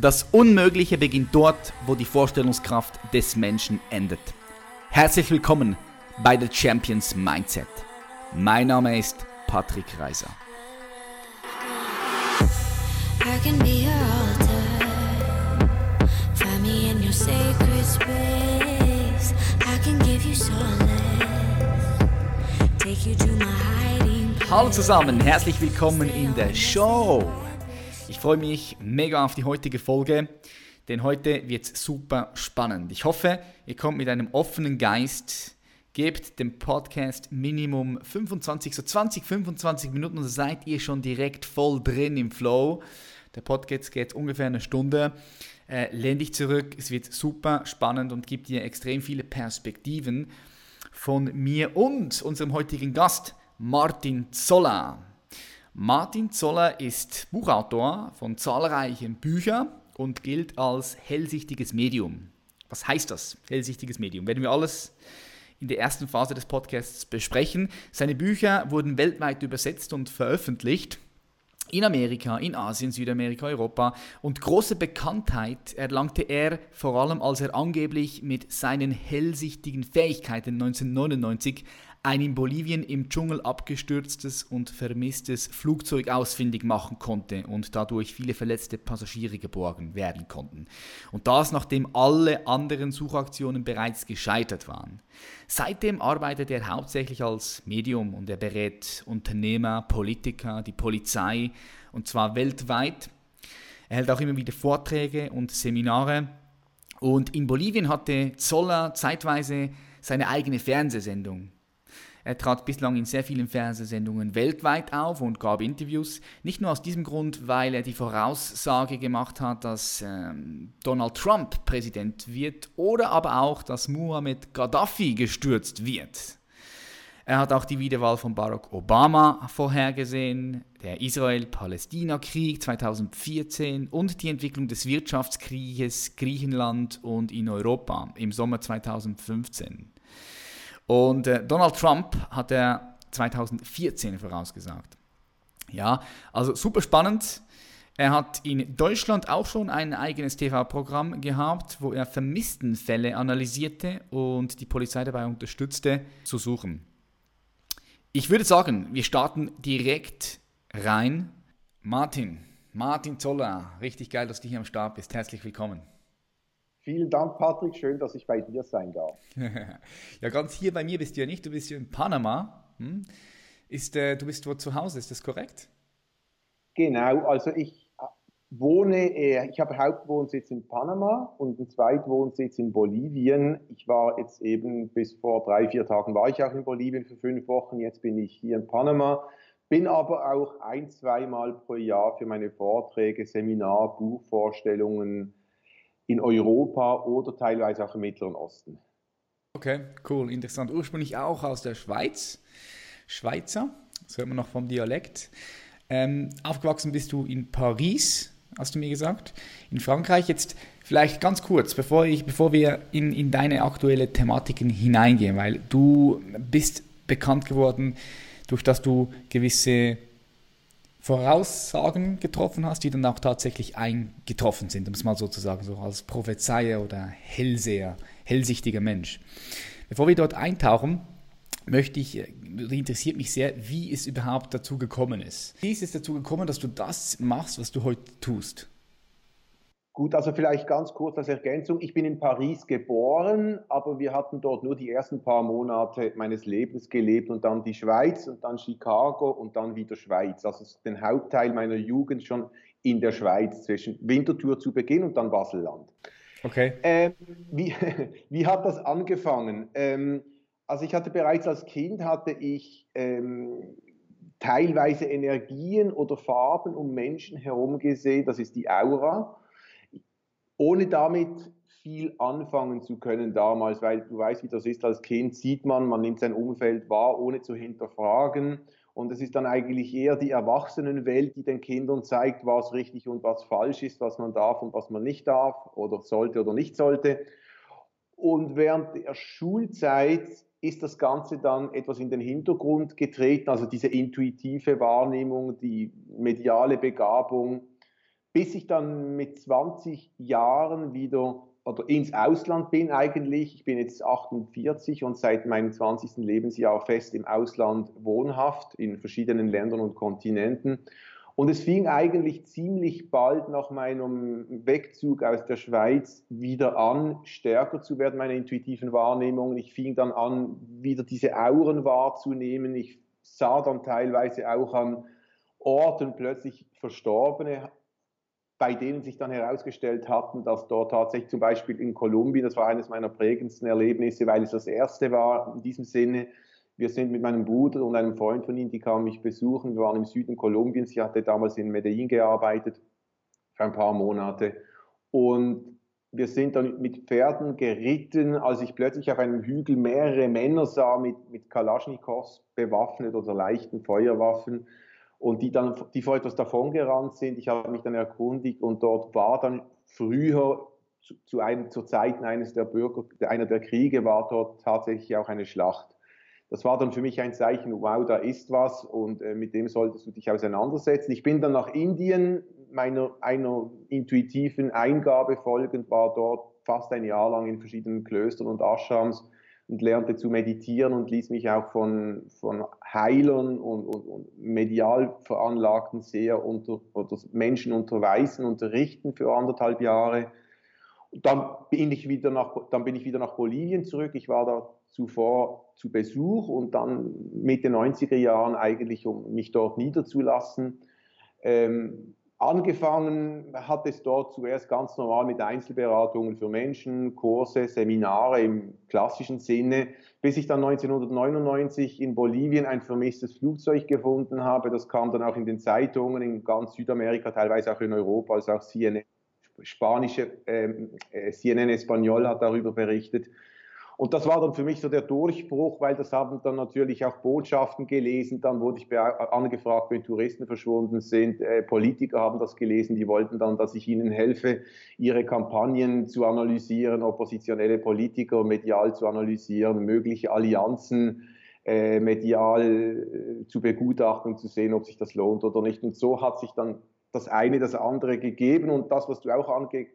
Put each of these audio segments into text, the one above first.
Das Unmögliche beginnt dort, wo die Vorstellungskraft des Menschen endet. Herzlich willkommen bei The Champions Mindset. Mein Name ist Patrick Reiser. Hallo zusammen, herzlich willkommen in der Show. Ich freue mich mega auf die heutige Folge, denn heute wird es super spannend. Ich hoffe, ihr kommt mit einem offenen Geist, gebt dem Podcast Minimum 25, so 20, 25 Minuten und seid ihr schon direkt voll drin im Flow. Der Podcast geht ungefähr eine Stunde. Äh, lehn dich zurück, es wird super spannend und gibt dir extrem viele Perspektiven von mir und unserem heutigen Gast Martin Zoller. Martin Zoller ist Buchautor von zahlreichen Büchern und gilt als hellsichtiges Medium. Was heißt das, hellsichtiges Medium? Werden wir alles in der ersten Phase des Podcasts besprechen. Seine Bücher wurden weltweit übersetzt und veröffentlicht. In Amerika, in Asien, Südamerika, Europa. Und große Bekanntheit erlangte er vor allem, als er angeblich mit seinen hellsichtigen Fähigkeiten 1999 ein in Bolivien im Dschungel abgestürztes und vermisstes Flugzeug ausfindig machen konnte und dadurch viele verletzte Passagiere geborgen werden konnten. Und das nachdem alle anderen Suchaktionen bereits gescheitert waren. Seitdem arbeitet er hauptsächlich als Medium und er berät Unternehmer, Politiker, die Polizei und zwar weltweit. Er hält auch immer wieder Vorträge und Seminare. Und in Bolivien hatte Zoller zeitweise seine eigene Fernsehsendung. Er trat bislang in sehr vielen Fernsehsendungen weltweit auf und gab Interviews. Nicht nur aus diesem Grund, weil er die Voraussage gemacht hat, dass ähm, Donald Trump Präsident wird oder aber auch, dass Muhammad Gaddafi gestürzt wird. Er hat auch die Wiederwahl von Barack Obama vorhergesehen, der Israel-Palästina-Krieg 2014 und die Entwicklung des Wirtschaftskrieges Griechenland und in Europa im Sommer 2015. Und äh, Donald Trump hat er 2014 vorausgesagt. Ja, also super spannend. Er hat in Deutschland auch schon ein eigenes TV-Programm gehabt, wo er Vermisstenfälle analysierte und die Polizei dabei unterstützte, zu suchen. Ich würde sagen, wir starten direkt rein. Martin, Martin Zoller, richtig geil, dass du hier am Start bist. Herzlich willkommen. Vielen Dank, Patrick. Schön, dass ich bei dir sein darf. ja, ganz hier bei mir bist du ja nicht. Du bist ja in Panama. Hm? Ist, äh, du bist dort zu Hause, ist das korrekt? Genau, also ich äh, wohne, äh, ich habe Hauptwohnsitz in Panama und einen Zweitwohnsitz in Bolivien. Ich war jetzt eben bis vor drei, vier Tagen war ich auch in Bolivien für fünf Wochen. Jetzt bin ich hier in Panama. Bin aber auch ein, zweimal pro Jahr für meine Vorträge, Seminar, Buchvorstellungen, in Europa oder teilweise auch im Mittleren Osten. Okay, cool, interessant. Ursprünglich auch aus der Schweiz, Schweizer, das hört man noch vom Dialekt. Ähm, aufgewachsen bist du in Paris, hast du mir gesagt, in Frankreich. Jetzt vielleicht ganz kurz, bevor, ich, bevor wir in, in deine aktuelle Thematiken hineingehen, weil du bist bekannt geworden, durch dass du gewisse Voraussagen getroffen hast, die dann auch tatsächlich eingetroffen sind, um es mal sozusagen so als Prophezeier oder Hellseher, hellsichtiger Mensch. Bevor wir dort eintauchen, möchte ich, äh, interessiert mich sehr, wie es überhaupt dazu gekommen ist. Wie ist es dazu gekommen, dass du das machst, was du heute tust? Gut, also vielleicht ganz kurz als Ergänzung. Ich bin in Paris geboren, aber wir hatten dort nur die ersten paar Monate meines Lebens gelebt und dann die Schweiz und dann Chicago und dann wieder Schweiz. Also den Hauptteil meiner Jugend schon in der Schweiz zwischen Winterthur zu Beginn und dann Baselland. Okay. Ähm, wie, wie hat das angefangen? Ähm, also ich hatte bereits als Kind hatte ich ähm, teilweise Energien oder Farben um Menschen herum gesehen. Das ist die Aura ohne damit viel anfangen zu können damals, weil du weißt, wie das ist als Kind, sieht man, man nimmt sein Umfeld wahr, ohne zu hinterfragen. Und es ist dann eigentlich eher die Erwachsenenwelt, die den Kindern zeigt, was richtig und was falsch ist, was man darf und was man nicht darf oder sollte oder nicht sollte. Und während der Schulzeit ist das Ganze dann etwas in den Hintergrund getreten, also diese intuitive Wahrnehmung, die mediale Begabung, bis ich dann mit 20 Jahren wieder oder ins Ausland bin eigentlich. Ich bin jetzt 48 und seit meinem 20. Lebensjahr fest im Ausland wohnhaft in verschiedenen Ländern und Kontinenten. Und es fing eigentlich ziemlich bald nach meinem Wegzug aus der Schweiz wieder an, stärker zu werden, meine intuitiven Wahrnehmungen. Ich fing dann an, wieder diese Auren wahrzunehmen. Ich sah dann teilweise auch an Orten plötzlich Verstorbene, bei denen sich dann herausgestellt hatten, dass dort tatsächlich zum Beispiel in Kolumbien, das war eines meiner prägendsten Erlebnisse, weil es das erste war in diesem Sinne, wir sind mit meinem Bruder und einem Freund von ihm, die kamen mich besuchen, wir waren im Süden Kolumbiens, sie hatte damals in Medellin gearbeitet für ein paar Monate und wir sind dann mit Pferden geritten, als ich plötzlich auf einem Hügel mehrere Männer sah mit, mit Kalaschnikows bewaffnet oder leichten Feuerwaffen und die dann, die vor etwas davongerannt sind. Ich habe mich dann erkundigt und dort war dann früher zu, zu, einem, zu Zeiten eines der Bürger, einer der Kriege war dort tatsächlich auch eine Schlacht. Das war dann für mich ein Zeichen, wow, da ist was und äh, mit dem solltest du dich auseinandersetzen. Ich bin dann nach Indien, meiner einer intuitiven Eingabe folgend, war dort fast ein Jahr lang in verschiedenen Klöstern und Ashrams und lernte zu meditieren und ließ mich auch von, von Heilern und, und, und medial veranlagten sehr unter, oder Menschen unterweisen, unterrichten für anderthalb Jahre. Und dann bin ich wieder nach, dann bin ich wieder nach Bolivien zurück. Ich war da zuvor zu Besuch und dann Mitte 90er Jahren eigentlich, um mich dort niederzulassen. Ähm, Angefangen hat es dort zuerst ganz normal mit Einzelberatungen für Menschen, Kurse, Seminare im klassischen Sinne, bis ich dann 1999 in Bolivien ein vermisstes Flugzeug gefunden habe. Das kam dann auch in den Zeitungen in ganz Südamerika, teilweise auch in Europa, also auch CNN, spanische ähm, äh, CNN Espanol hat darüber berichtet. Und das war dann für mich so der Durchbruch, weil das haben dann natürlich auch Botschaften gelesen. Dann wurde ich angefragt, wenn Touristen verschwunden sind. Äh, Politiker haben das gelesen, die wollten dann, dass ich ihnen helfe, ihre Kampagnen zu analysieren, oppositionelle Politiker medial zu analysieren, mögliche Allianzen äh, medial äh, zu begutachten zu sehen, ob sich das lohnt oder nicht. Und so hat sich dann das eine das andere gegeben. Und das, was du auch ange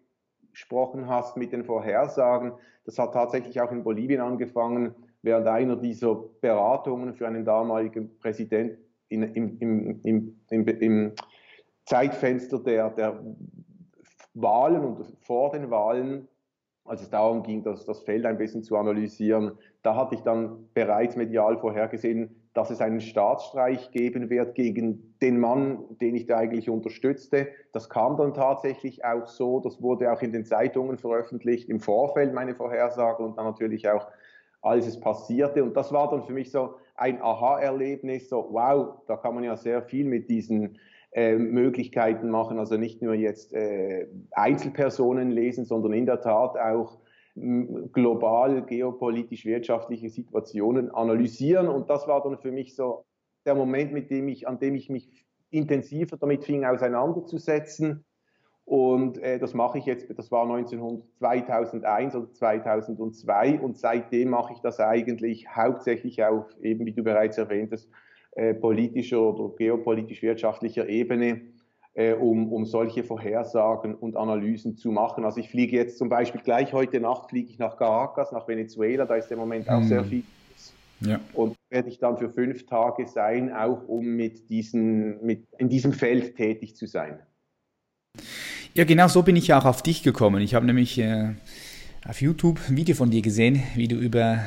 gesprochen hast mit den Vorhersagen, das hat tatsächlich auch in Bolivien angefangen, während einer dieser Beratungen für einen damaligen Präsidenten im, im, im, im, Zeitfenster der, der Wahlen und vor den Wahlen, als es darum ging, das, das Feld ein bisschen zu analysieren, da hatte ich dann bereits medial vorhergesehen, dass es einen Staatsstreich geben wird gegen den Mann, den ich da eigentlich unterstützte. Das kam dann tatsächlich auch so. Das wurde auch in den Zeitungen veröffentlicht, im Vorfeld meine Vorhersage und dann natürlich auch, als es passierte. Und das war dann für mich so ein Aha-Erlebnis, so wow, da kann man ja sehr viel mit diesen äh, Möglichkeiten machen. Also nicht nur jetzt äh, Einzelpersonen lesen, sondern in der Tat auch global geopolitisch wirtschaftliche Situationen analysieren. Und das war dann für mich so der Moment, mit dem ich, an dem ich mich intensiver damit fing auseinanderzusetzen. Und äh, das mache ich jetzt, das war 1900, 2001 oder 2002 und seitdem mache ich das eigentlich hauptsächlich auf, eben wie du bereits erwähnt hast, äh, politischer oder geopolitisch-wirtschaftlicher Ebene äh, um, um solche Vorhersagen und Analysen zu machen. Also ich fliege jetzt zum Beispiel gleich heute Nacht fliege ich nach Caracas, nach Venezuela, da ist im Moment auch mhm. sehr viel. Ja. Und werde ich dann für fünf Tage sein, auch um mit diesen, mit, in diesem Feld tätig zu sein. Ja, genau so bin ich ja auch auf dich gekommen. Ich habe nämlich äh, auf YouTube ein Video von dir gesehen, wie du über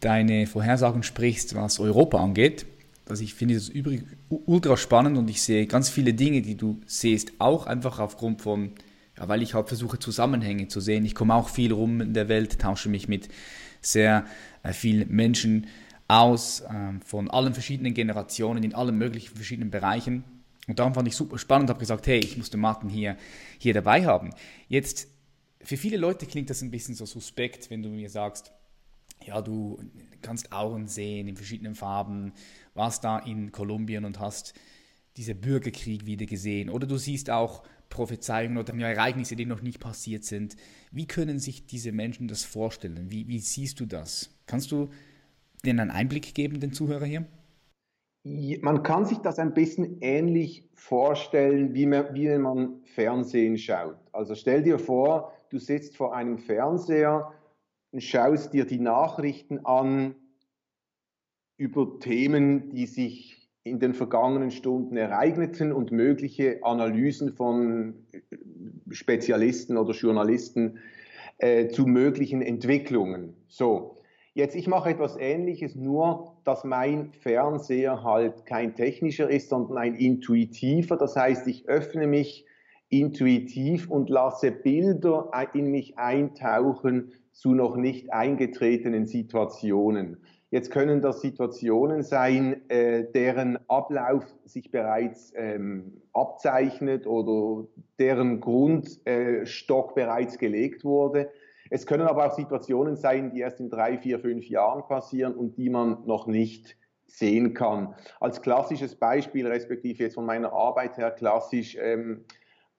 deine Vorhersagen sprichst, was Europa angeht. Also ich finde das übrig ultra spannend und ich sehe ganz viele Dinge, die du siehst, auch einfach aufgrund von, ja, weil ich halt versuche Zusammenhänge zu sehen. Ich komme auch viel rum in der Welt, tausche mich mit sehr äh, vielen Menschen aus, äh, von allen verschiedenen Generationen, in allen möglichen verschiedenen Bereichen. Und darum fand ich super spannend und habe gesagt, hey, ich muss den Martin hier, hier dabei haben. Jetzt, für viele Leute klingt das ein bisschen so suspekt, wenn du mir sagst, ja, du kannst Auren sehen in verschiedenen Farben, warst da in Kolumbien und hast diesen Bürgerkrieg wieder gesehen. Oder du siehst auch Prophezeiungen oder Ereignisse, die noch nicht passiert sind. Wie können sich diese Menschen das vorstellen? Wie, wie siehst du das? Kannst du denen einen Einblick geben, den Zuhörer hier? Man kann sich das ein bisschen ähnlich vorstellen, wie man, wie man Fernsehen schaut. Also stell dir vor, du sitzt vor einem Fernseher schaust dir die Nachrichten an über Themen, die sich in den vergangenen Stunden ereigneten und mögliche Analysen von Spezialisten oder Journalisten äh, zu möglichen Entwicklungen. So, Jetzt, ich mache etwas Ähnliches, nur dass mein Fernseher halt kein technischer ist, sondern ein intuitiver. Das heißt, ich öffne mich intuitiv und lasse Bilder in mich eintauchen zu noch nicht eingetretenen Situationen. Jetzt können das Situationen sein, äh, deren Ablauf sich bereits ähm, abzeichnet oder deren Grundstock äh, bereits gelegt wurde. Es können aber auch Situationen sein, die erst in drei, vier, fünf Jahren passieren und die man noch nicht sehen kann. Als klassisches Beispiel, respektive jetzt von meiner Arbeit her klassisch, ähm,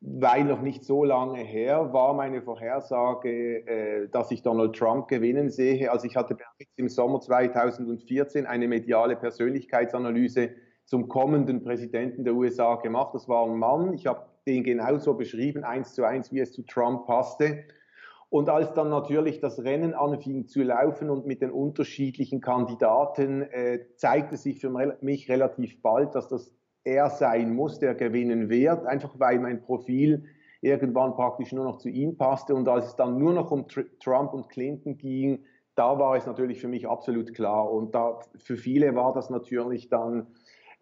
weil noch nicht so lange her war meine Vorhersage, äh, dass ich Donald Trump gewinnen sehe. Also ich hatte bereits im Sommer 2014 eine mediale Persönlichkeitsanalyse zum kommenden Präsidenten der USA gemacht. Das war ein Mann. Ich habe den genauso beschrieben, eins zu eins, wie es zu Trump passte. Und als dann natürlich das Rennen anfing zu laufen und mit den unterschiedlichen Kandidaten, äh, zeigte sich für mich relativ bald, dass das er sein muss, der gewinnen wird, einfach weil mein Profil irgendwann praktisch nur noch zu ihm passte. Und als es dann nur noch um Trump und Clinton ging, da war es natürlich für mich absolut klar. Und da, für viele war das natürlich dann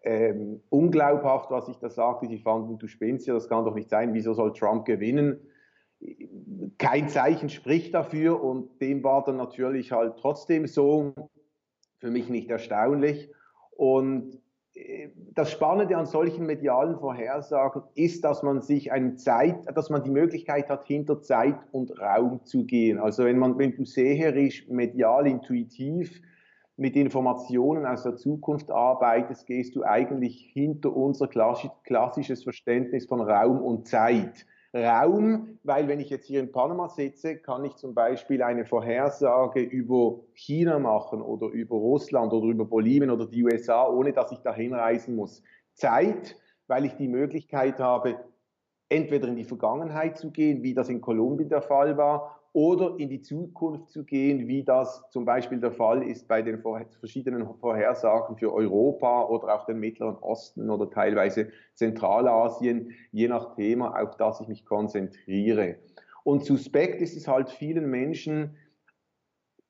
ähm, unglaubhaft, was ich da sagte. Sie fanden, du spinnst ja, das kann doch nicht sein, wieso soll Trump gewinnen? kein Zeichen spricht dafür und dem war dann natürlich halt trotzdem so, für mich nicht erstaunlich. Und das Spannende an solchen medialen Vorhersagen ist, dass man sich eine Zeit, dass man die Möglichkeit hat, hinter Zeit und Raum zu gehen. Also wenn man, wenn du seherisch, medial, intuitiv mit Informationen aus der Zukunft arbeitest, gehst du eigentlich hinter unser klassisches Verständnis von Raum und Zeit. Raum, weil wenn ich jetzt hier in Panama sitze, kann ich zum Beispiel eine Vorhersage über China machen oder über Russland oder über Bolivien oder die USA, ohne dass ich dahin reisen muss. Zeit, weil ich die Möglichkeit habe, entweder in die Vergangenheit zu gehen, wie das in Kolumbien der Fall war, oder in die Zukunft zu gehen, wie das zum Beispiel der Fall ist bei den verschiedenen Vorhersagen für Europa oder auch den Mittleren Osten oder teilweise Zentralasien, je nach Thema, auf das ich mich konzentriere. Und suspekt ist es halt vielen Menschen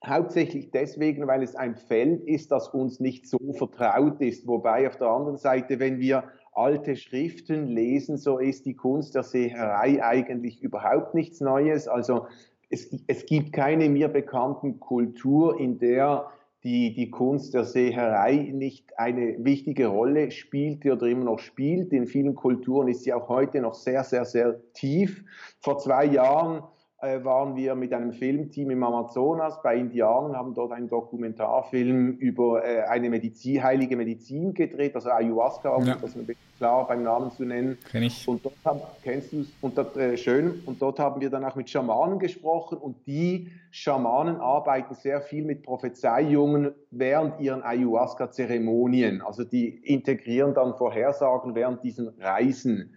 hauptsächlich deswegen, weil es ein Feld ist, das uns nicht so vertraut ist. Wobei auf der anderen Seite, wenn wir alte Schriften lesen, so ist die Kunst der Seherei eigentlich überhaupt nichts Neues. Also es, es gibt keine mir bekannten Kultur, in der die, die Kunst der Seherei nicht eine wichtige Rolle spielte oder immer noch spielt. In vielen Kulturen ist sie auch heute noch sehr, sehr, sehr tief. Vor zwei Jahren waren wir mit einem Filmteam im Amazonas bei Indianern, haben dort einen Dokumentarfilm über äh, eine Medizin, heilige Medizin gedreht, also Ayahuasca, um ja. das ein bisschen klar beim Namen zu nennen. Kenn ich. Und dort haben, kennst du es, und dort, äh, schön, und dort haben wir dann auch mit Schamanen gesprochen und die Schamanen arbeiten sehr viel mit Prophezeiungen während ihren Ayahuasca-Zeremonien. Also die integrieren dann Vorhersagen während diesen Reisen.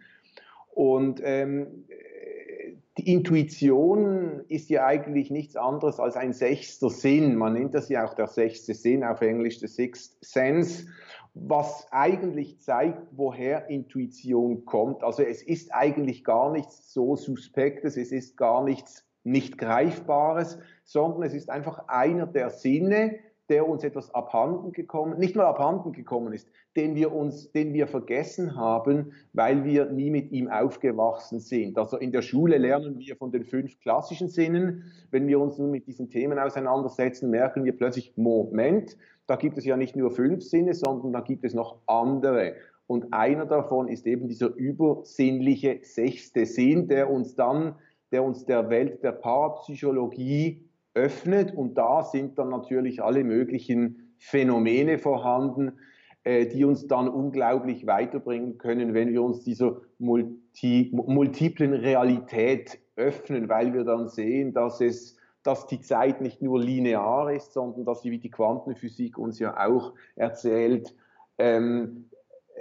Und ähm, Intuition ist ja eigentlich nichts anderes als ein sechster Sinn. Man nennt das ja auch der sechste Sinn, auf Englisch the sixth sense, was eigentlich zeigt, woher Intuition kommt. Also es ist eigentlich gar nichts so Suspektes, es ist gar nichts nicht Greifbares, sondern es ist einfach einer der Sinne, der uns etwas abhanden gekommen, nicht nur abhanden gekommen ist, den wir uns, den wir vergessen haben, weil wir nie mit ihm aufgewachsen sind. Also in der Schule lernen wir von den fünf klassischen Sinnen. Wenn wir uns nun mit diesen Themen auseinandersetzen, merken wir plötzlich, Moment, da gibt es ja nicht nur fünf Sinne, sondern da gibt es noch andere. Und einer davon ist eben dieser übersinnliche sechste Sinn, der uns dann, der uns der Welt der Parapsychologie öffnet und da sind dann natürlich alle möglichen Phänomene vorhanden, äh, die uns dann unglaublich weiterbringen können, wenn wir uns dieser multi, multiplen Realität öffnen, weil wir dann sehen, dass es dass die Zeit nicht nur linear ist, sondern dass sie wie die Quantenphysik uns ja auch erzählt, ähm,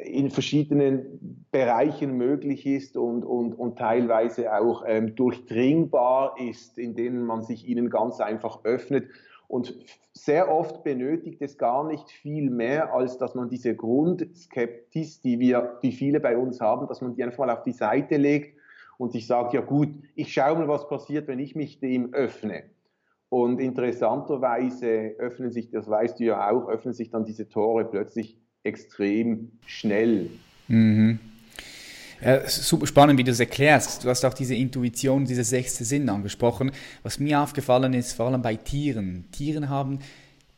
in verschiedenen Bereichen möglich ist und, und, und teilweise auch ähm, durchdringbar ist, in denen man sich ihnen ganz einfach öffnet. Und sehr oft benötigt es gar nicht viel mehr, als dass man diese Grundskeptis, die wir, die viele bei uns haben, dass man die einfach mal auf die Seite legt und sich sagt, ja gut, ich schaue mal, was passiert, wenn ich mich dem öffne. Und interessanterweise öffnen sich, das weißt du ja auch, öffnen sich dann diese Tore plötzlich extrem schnell. Mhm. Ja, super spannend, wie du es erklärst. Du hast auch diese Intuition, diese sechste Sinn angesprochen. Was mir aufgefallen ist, vor allem bei Tieren. Tieren haben,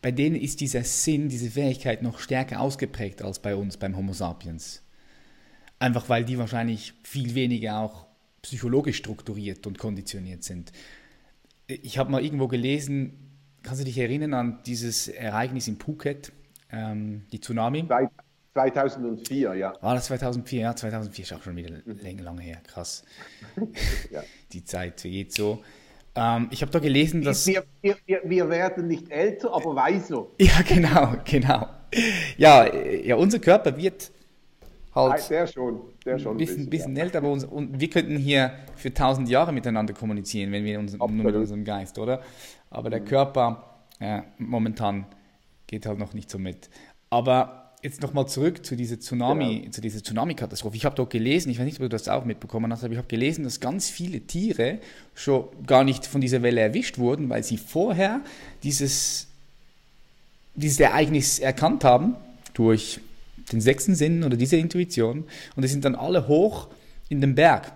bei denen ist dieser Sinn, diese Fähigkeit noch stärker ausgeprägt als bei uns, beim Homo sapiens. Einfach weil die wahrscheinlich viel weniger auch psychologisch strukturiert und konditioniert sind. Ich habe mal irgendwo gelesen, kannst du dich erinnern an dieses Ereignis in Phuket, ähm, die Tsunami? 2004, ja. War das 2004? Ja, 2004 ist auch schon wieder mhm. lange her, krass. ja. Die Zeit geht so. Ähm, ich habe da gelesen, dass... Wir, wir, wir, werden nicht älter, aber weiser. Ja, genau, genau. Ja, ja unser Körper wird halt... Der schon, der schon. Ein bisschen, bisschen, bisschen ja. älter, aber uns, und wir könnten hier für tausend Jahre miteinander kommunizieren, wenn wir uns, nur mit unserem Geist, oder? Aber der mhm. Körper ja, momentan geht halt noch nicht so mit. Aber jetzt nochmal zurück zu dieser Tsunami, genau. zu dieser Tsunami-Katastrophe. Ich habe dort gelesen, ich weiß nicht, ob du das auch mitbekommen hast, aber ich habe gelesen, dass ganz viele Tiere schon gar nicht von dieser Welle erwischt wurden, weil sie vorher dieses, dieses Ereignis erkannt haben durch den sechsten Sinn oder diese Intuition und die sind dann alle hoch in den Berg.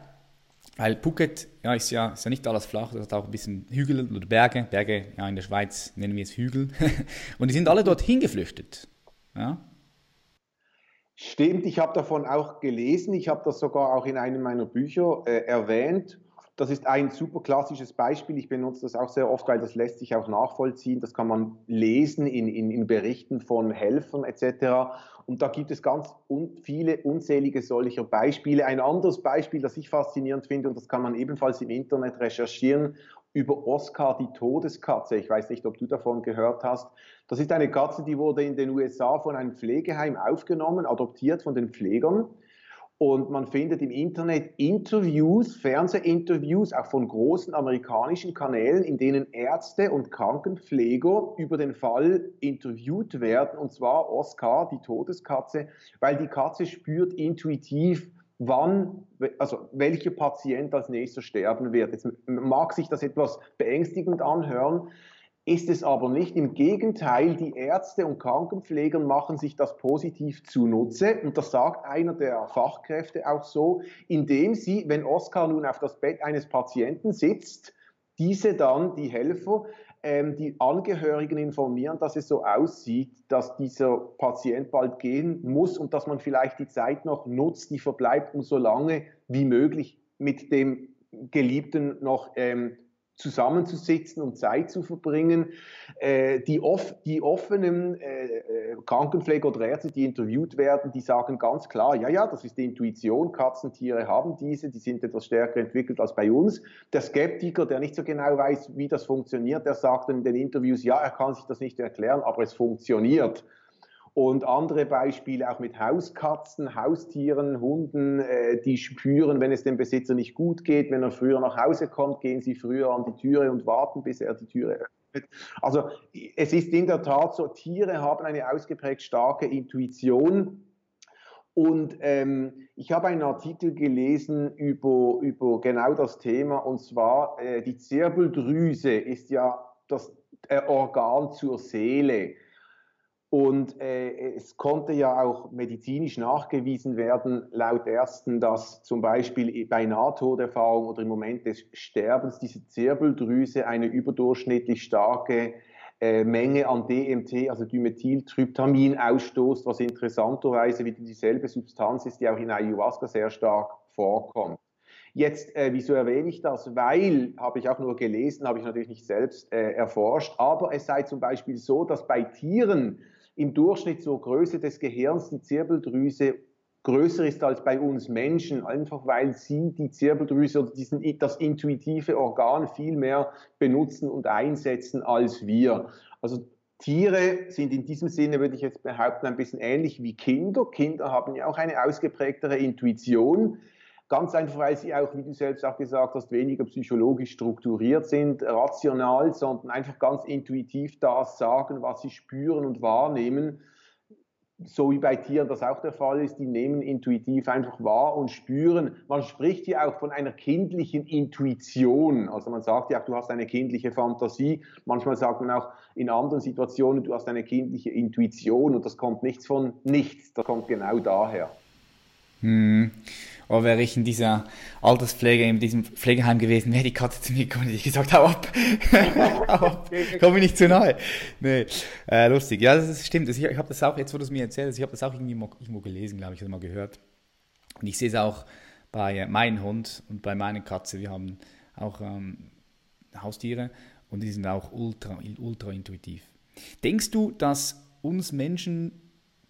Weil Phuket ja, ist, ja, ist ja nicht alles flach, das hat auch ein bisschen Hügel oder Berge. Berge, ja, in der Schweiz nennen wir es Hügel. und die sind alle dorthin geflüchtet. Ja? Stimmt, ich habe davon auch gelesen. Ich habe das sogar auch in einem meiner Bücher äh, erwähnt. Das ist ein super klassisches Beispiel. Ich benutze das auch sehr oft, weil das lässt sich auch nachvollziehen. Das kann man lesen in, in, in Berichten von Helfern etc. Und da gibt es ganz un viele unzählige solcher Beispiele. Ein anderes Beispiel, das ich faszinierend finde, und das kann man ebenfalls im Internet recherchieren, über Oscar die Todeskatze. Ich weiß nicht, ob du davon gehört hast. Das ist eine Katze, die wurde in den USA von einem Pflegeheim aufgenommen, adoptiert von den Pflegern. Und man findet im Internet Interviews, Fernsehinterviews, auch von großen amerikanischen Kanälen, in denen Ärzte und Krankenpfleger über den Fall interviewt werden. Und zwar Oscar, die Todeskatze, weil die Katze spürt intuitiv, wann, also welcher Patient als nächster sterben wird. Jetzt mag sich das etwas beängstigend anhören, ist es aber nicht. Im Gegenteil, die Ärzte und Krankenpfleger machen sich das positiv zunutze. Und das sagt einer der Fachkräfte auch so, indem sie, wenn Oskar nun auf das Bett eines Patienten sitzt, diese dann, die Helfer, ähm, die Angehörigen informieren, dass es so aussieht, dass dieser Patient bald gehen muss und dass man vielleicht die Zeit noch nutzt, die verbleibt, um so lange wie möglich mit dem Geliebten noch ähm, zusammenzusitzen und Zeit zu verbringen. Äh, die, off die, offenen äh, äh, Krankenpfleger oder Ärzte, die interviewt werden, die sagen ganz klar, ja, ja, das ist die Intuition, Katzentiere haben diese, die sind etwas stärker entwickelt als bei uns. Der Skeptiker, der nicht so genau weiß, wie das funktioniert, der sagt in den Interviews, ja, er kann sich das nicht erklären, aber es funktioniert. Und andere Beispiele auch mit Hauskatzen, Haustieren, Hunden, äh, die spüren, wenn es dem Besitzer nicht gut geht. Wenn er früher nach Hause kommt, gehen sie früher an die Türe und warten, bis er die Türe öffnet. Also es ist in der Tat so, Tiere haben eine ausgeprägt starke Intuition. Und ähm, ich habe einen Artikel gelesen über, über genau das Thema, und zwar äh, die Zirbeldrüse ist ja das äh, Organ zur Seele. Und äh, es konnte ja auch medizinisch nachgewiesen werden, laut Ärzten, dass zum Beispiel bei Nahtoderfahrung oder im Moment des Sterbens diese Zirbeldrüse eine überdurchschnittlich starke äh, Menge an DMT, also Dimethyltryptamin, ausstoßt, was interessanterweise wieder dieselbe Substanz ist, die auch in Ayahuasca sehr stark vorkommt. Jetzt, äh, wieso erwähne ich das? Weil, habe ich auch nur gelesen, habe ich natürlich nicht selbst äh, erforscht, aber es sei zum Beispiel so, dass bei Tieren im Durchschnitt zur Größe des Gehirns die Zirbeldrüse größer ist als bei uns Menschen, einfach weil sie die Zirbeldrüse oder diesen, das intuitive Organ viel mehr benutzen und einsetzen als wir. Also Tiere sind in diesem Sinne, würde ich jetzt behaupten, ein bisschen ähnlich wie Kinder. Kinder haben ja auch eine ausgeprägtere Intuition. Ganz einfach, weil sie auch, wie du selbst auch gesagt hast, weniger psychologisch strukturiert sind, rational, sondern einfach ganz intuitiv das sagen, was sie spüren und wahrnehmen so wie bei Tieren das auch der Fall ist, die nehmen intuitiv einfach wahr und spüren. Man spricht hier auch von einer kindlichen Intuition. Also man sagt ja auch, du hast eine kindliche Fantasie. Manchmal sagt man auch in anderen Situationen, du hast eine kindliche Intuition und das kommt nichts von nichts. Das kommt genau daher. Hm. Aber wäre ich in dieser Alterspflege, in diesem Pflegeheim gewesen, wäre die Katze zu mir gekommen und ich gesagt, hau ab, hau ab, komm mir nicht zu nahe. Nee, äh, lustig. Ja, das stimmt. Ich, ich habe das auch, jetzt wo du es mir erzählst, ich habe das auch irgendwie mal, irgendwo gelesen, glaube ich, oder mal gehört. Und ich sehe es auch bei äh, meinem Hund und bei meiner Katze. Wir haben auch ähm, Haustiere und die sind auch ultra, ultra intuitiv. Denkst du, dass uns Menschen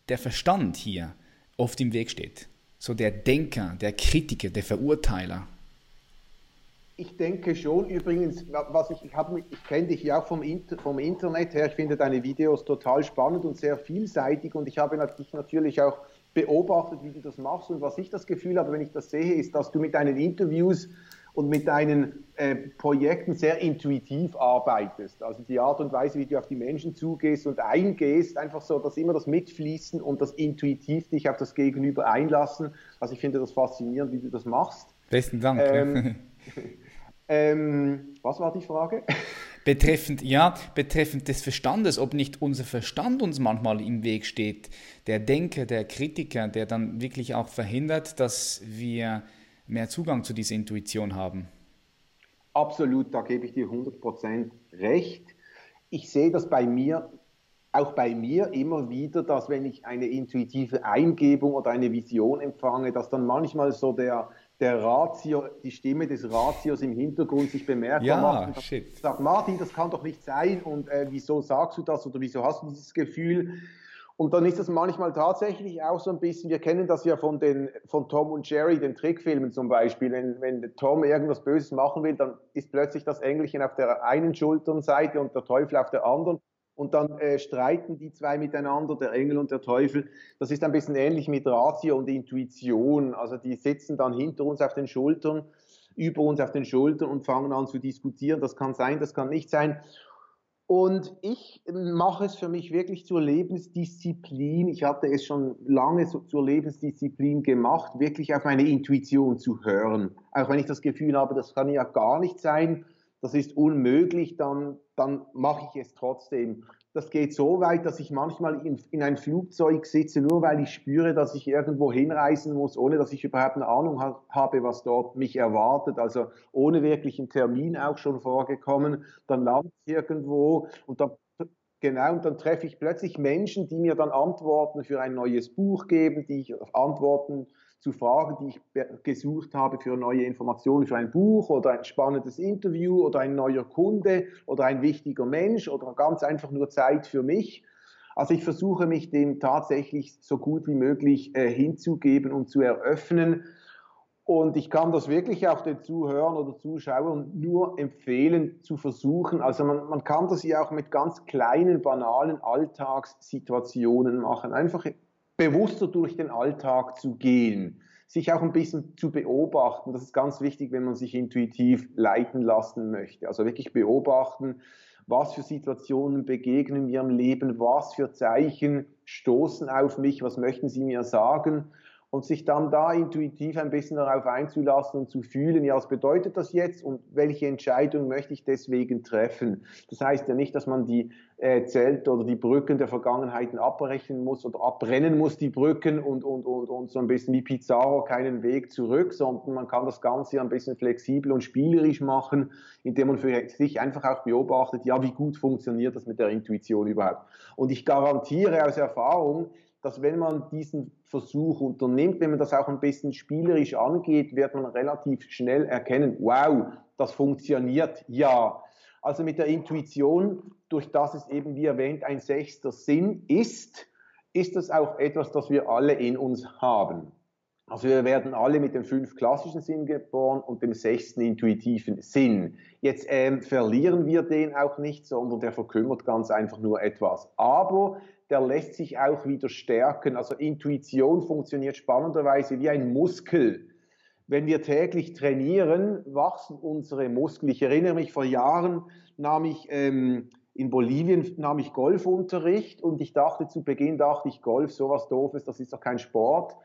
der Verstand hier oft im Weg steht? So der Denker, der Kritiker, der Verurteiler? Ich denke schon. Übrigens, was ich, ich, ich kenne dich ja auch vom, Inter, vom Internet her. Ich finde deine Videos total spannend und sehr vielseitig. Und ich habe dich natürlich auch beobachtet, wie du das machst. Und was ich das Gefühl habe, wenn ich das sehe, ist, dass du mit deinen Interviews und mit deinen äh, Projekten sehr intuitiv arbeitest. Also die Art und Weise, wie du auf die Menschen zugehst und eingehst, einfach so, dass immer das Mitfließen und das intuitiv dich auf das Gegenüber einlassen. Also ich finde das faszinierend, wie du das machst. Besten Dank. Ähm, ähm, was war die Frage? Betreffend, ja, betreffend des Verstandes, ob nicht unser Verstand uns manchmal im Weg steht, der Denker, der Kritiker, der dann wirklich auch verhindert, dass wir mehr Zugang zu dieser Intuition haben. Absolut, da gebe ich dir 100% recht. Ich sehe das bei mir, auch bei mir immer wieder, dass wenn ich eine intuitive Eingebung oder eine Vision empfange, dass dann manchmal so der, der Ratio, die Stimme des Ratios im Hintergrund sich bemerkbar ja, macht. Und sagt, Martin, das kann doch nicht sein und äh, wieso sagst du das oder wieso hast du dieses Gefühl? Und dann ist das manchmal tatsächlich auch so ein bisschen, wir kennen das ja von, den, von Tom und Jerry, den Trickfilmen zum Beispiel. Wenn, wenn Tom irgendwas Böses machen will, dann ist plötzlich das Engelchen auf der einen Schulternseite und der Teufel auf der anderen. Und dann äh, streiten die zwei miteinander, der Engel und der Teufel. Das ist ein bisschen ähnlich mit Ratio und Intuition. Also die sitzen dann hinter uns auf den Schultern, über uns auf den Schultern und fangen an zu diskutieren. Das kann sein, das kann nicht sein. Und ich mache es für mich wirklich zur Lebensdisziplin. Ich hatte es schon lange so zur Lebensdisziplin gemacht, wirklich auf meine Intuition zu hören. Auch wenn ich das Gefühl habe, das kann ja gar nicht sein, das ist unmöglich, dann, dann mache ich es trotzdem das geht so weit, dass ich manchmal in, in, ein Flugzeug sitze, nur weil ich spüre, dass ich irgendwo hinreisen muss, ohne dass ich überhaupt eine Ahnung ha habe, was dort mich erwartet. Also ohne wirklichen Termin auch schon vorgekommen. Dann lande ich irgendwo und dann Genau, und dann treffe ich plötzlich Menschen, die mir dann Antworten für ein neues Buch geben, die ich Antworten zu Fragen, die ich gesucht habe für neue Informationen für ein Buch oder ein spannendes Interview oder ein neuer Kunde oder ein wichtiger Mensch oder ganz einfach nur Zeit für mich. Also ich versuche mich dem tatsächlich so gut wie möglich äh, hinzugeben und zu eröffnen. Und ich kann das wirklich auch den Zuhörern oder Zuschauern nur empfehlen zu versuchen. Also man, man kann das ja auch mit ganz kleinen, banalen Alltagssituationen machen. Einfach bewusster durch den Alltag zu gehen, sich auch ein bisschen zu beobachten. Das ist ganz wichtig, wenn man sich intuitiv leiten lassen möchte. Also wirklich beobachten, was für Situationen begegnen mir im Leben, was für Zeichen stoßen auf mich, was möchten sie mir sagen und sich dann da intuitiv ein bisschen darauf einzulassen und zu fühlen, ja, was bedeutet das jetzt und welche Entscheidung möchte ich deswegen treffen. Das heißt ja nicht, dass man die äh, Zelte oder die Brücken der Vergangenheiten abbrechen muss oder abbrennen muss, die Brücken und, und, und, und so ein bisschen wie Pizarro keinen Weg zurück, sondern man kann das Ganze ein bisschen flexibel und spielerisch machen, indem man für sich einfach auch beobachtet, ja, wie gut funktioniert das mit der Intuition überhaupt. Und ich garantiere aus Erfahrung, dass wenn man diesen Versuch unternimmt, wenn man das auch ein bisschen spielerisch angeht, wird man relativ schnell erkennen, wow, das funktioniert ja. Also mit der Intuition, durch das es eben, wie erwähnt, ein sechster Sinn ist, ist das auch etwas, das wir alle in uns haben. Also wir werden alle mit dem fünf klassischen Sinn geboren und dem sechsten intuitiven Sinn. Jetzt ähm, verlieren wir den auch nicht, sondern der verkümmert ganz einfach nur etwas. Aber der lässt sich auch wieder stärken. Also Intuition funktioniert spannenderweise wie ein Muskel. Wenn wir täglich trainieren, wachsen unsere Muskeln. Ich erinnere mich, vor Jahren nahm ich ähm, in Bolivien nahm ich Golfunterricht und ich dachte zu Beginn, dachte ich, Golf, sowas doofes, das ist doch kein Sport.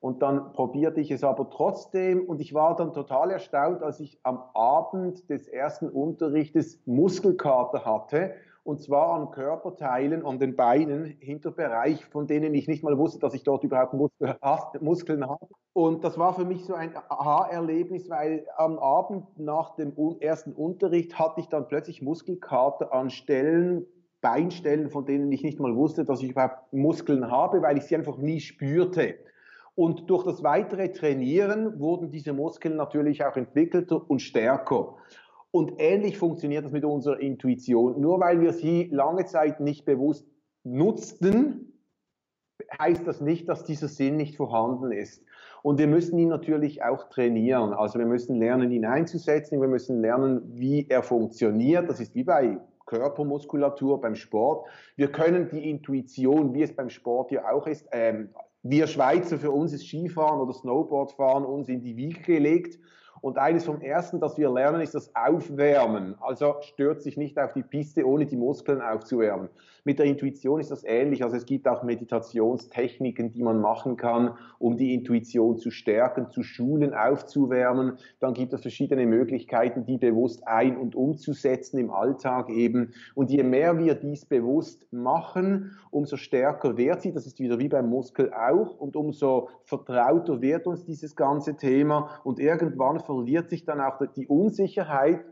Und dann probierte ich es aber trotzdem und ich war dann total erstaunt, als ich am Abend des ersten Unterrichtes Muskelkater hatte und zwar an Körperteilen, an den Beinen, Hinterbereich, von denen ich nicht mal wusste, dass ich dort überhaupt Muskeln habe. Und das war für mich so ein Aha-Erlebnis, weil am Abend nach dem ersten Unterricht hatte ich dann plötzlich Muskelkater an Stellen, Beinstellen, von denen ich nicht mal wusste, dass ich überhaupt Muskeln habe, weil ich sie einfach nie spürte. Und durch das weitere Trainieren wurden diese Muskeln natürlich auch entwickelter und stärker. Und ähnlich funktioniert das mit unserer Intuition. Nur weil wir sie lange Zeit nicht bewusst nutzten, heißt das nicht, dass dieser Sinn nicht vorhanden ist. Und wir müssen ihn natürlich auch trainieren. Also wir müssen lernen, ihn einzusetzen. Wir müssen lernen, wie er funktioniert. Das ist wie bei Körpermuskulatur, beim Sport. Wir können die Intuition, wie es beim Sport ja auch ist, ähm, wir Schweizer, für uns ist Skifahren oder Snowboardfahren uns in die Wiege gelegt. Und eines vom ersten, das wir lernen, ist das Aufwärmen. Also stört sich nicht auf die Piste, ohne die Muskeln aufzuwärmen. Mit der Intuition ist das ähnlich. Also es gibt auch Meditationstechniken, die man machen kann, um die Intuition zu stärken, zu schulen, aufzuwärmen. Dann gibt es verschiedene Möglichkeiten, die bewusst ein- und umzusetzen im Alltag eben. Und je mehr wir dies bewusst machen, umso stärker wird sie. Das ist wieder wie beim Muskel auch. Und umso vertrauter wird uns dieses ganze Thema. Und irgendwann verliert sich dann auch die Unsicherheit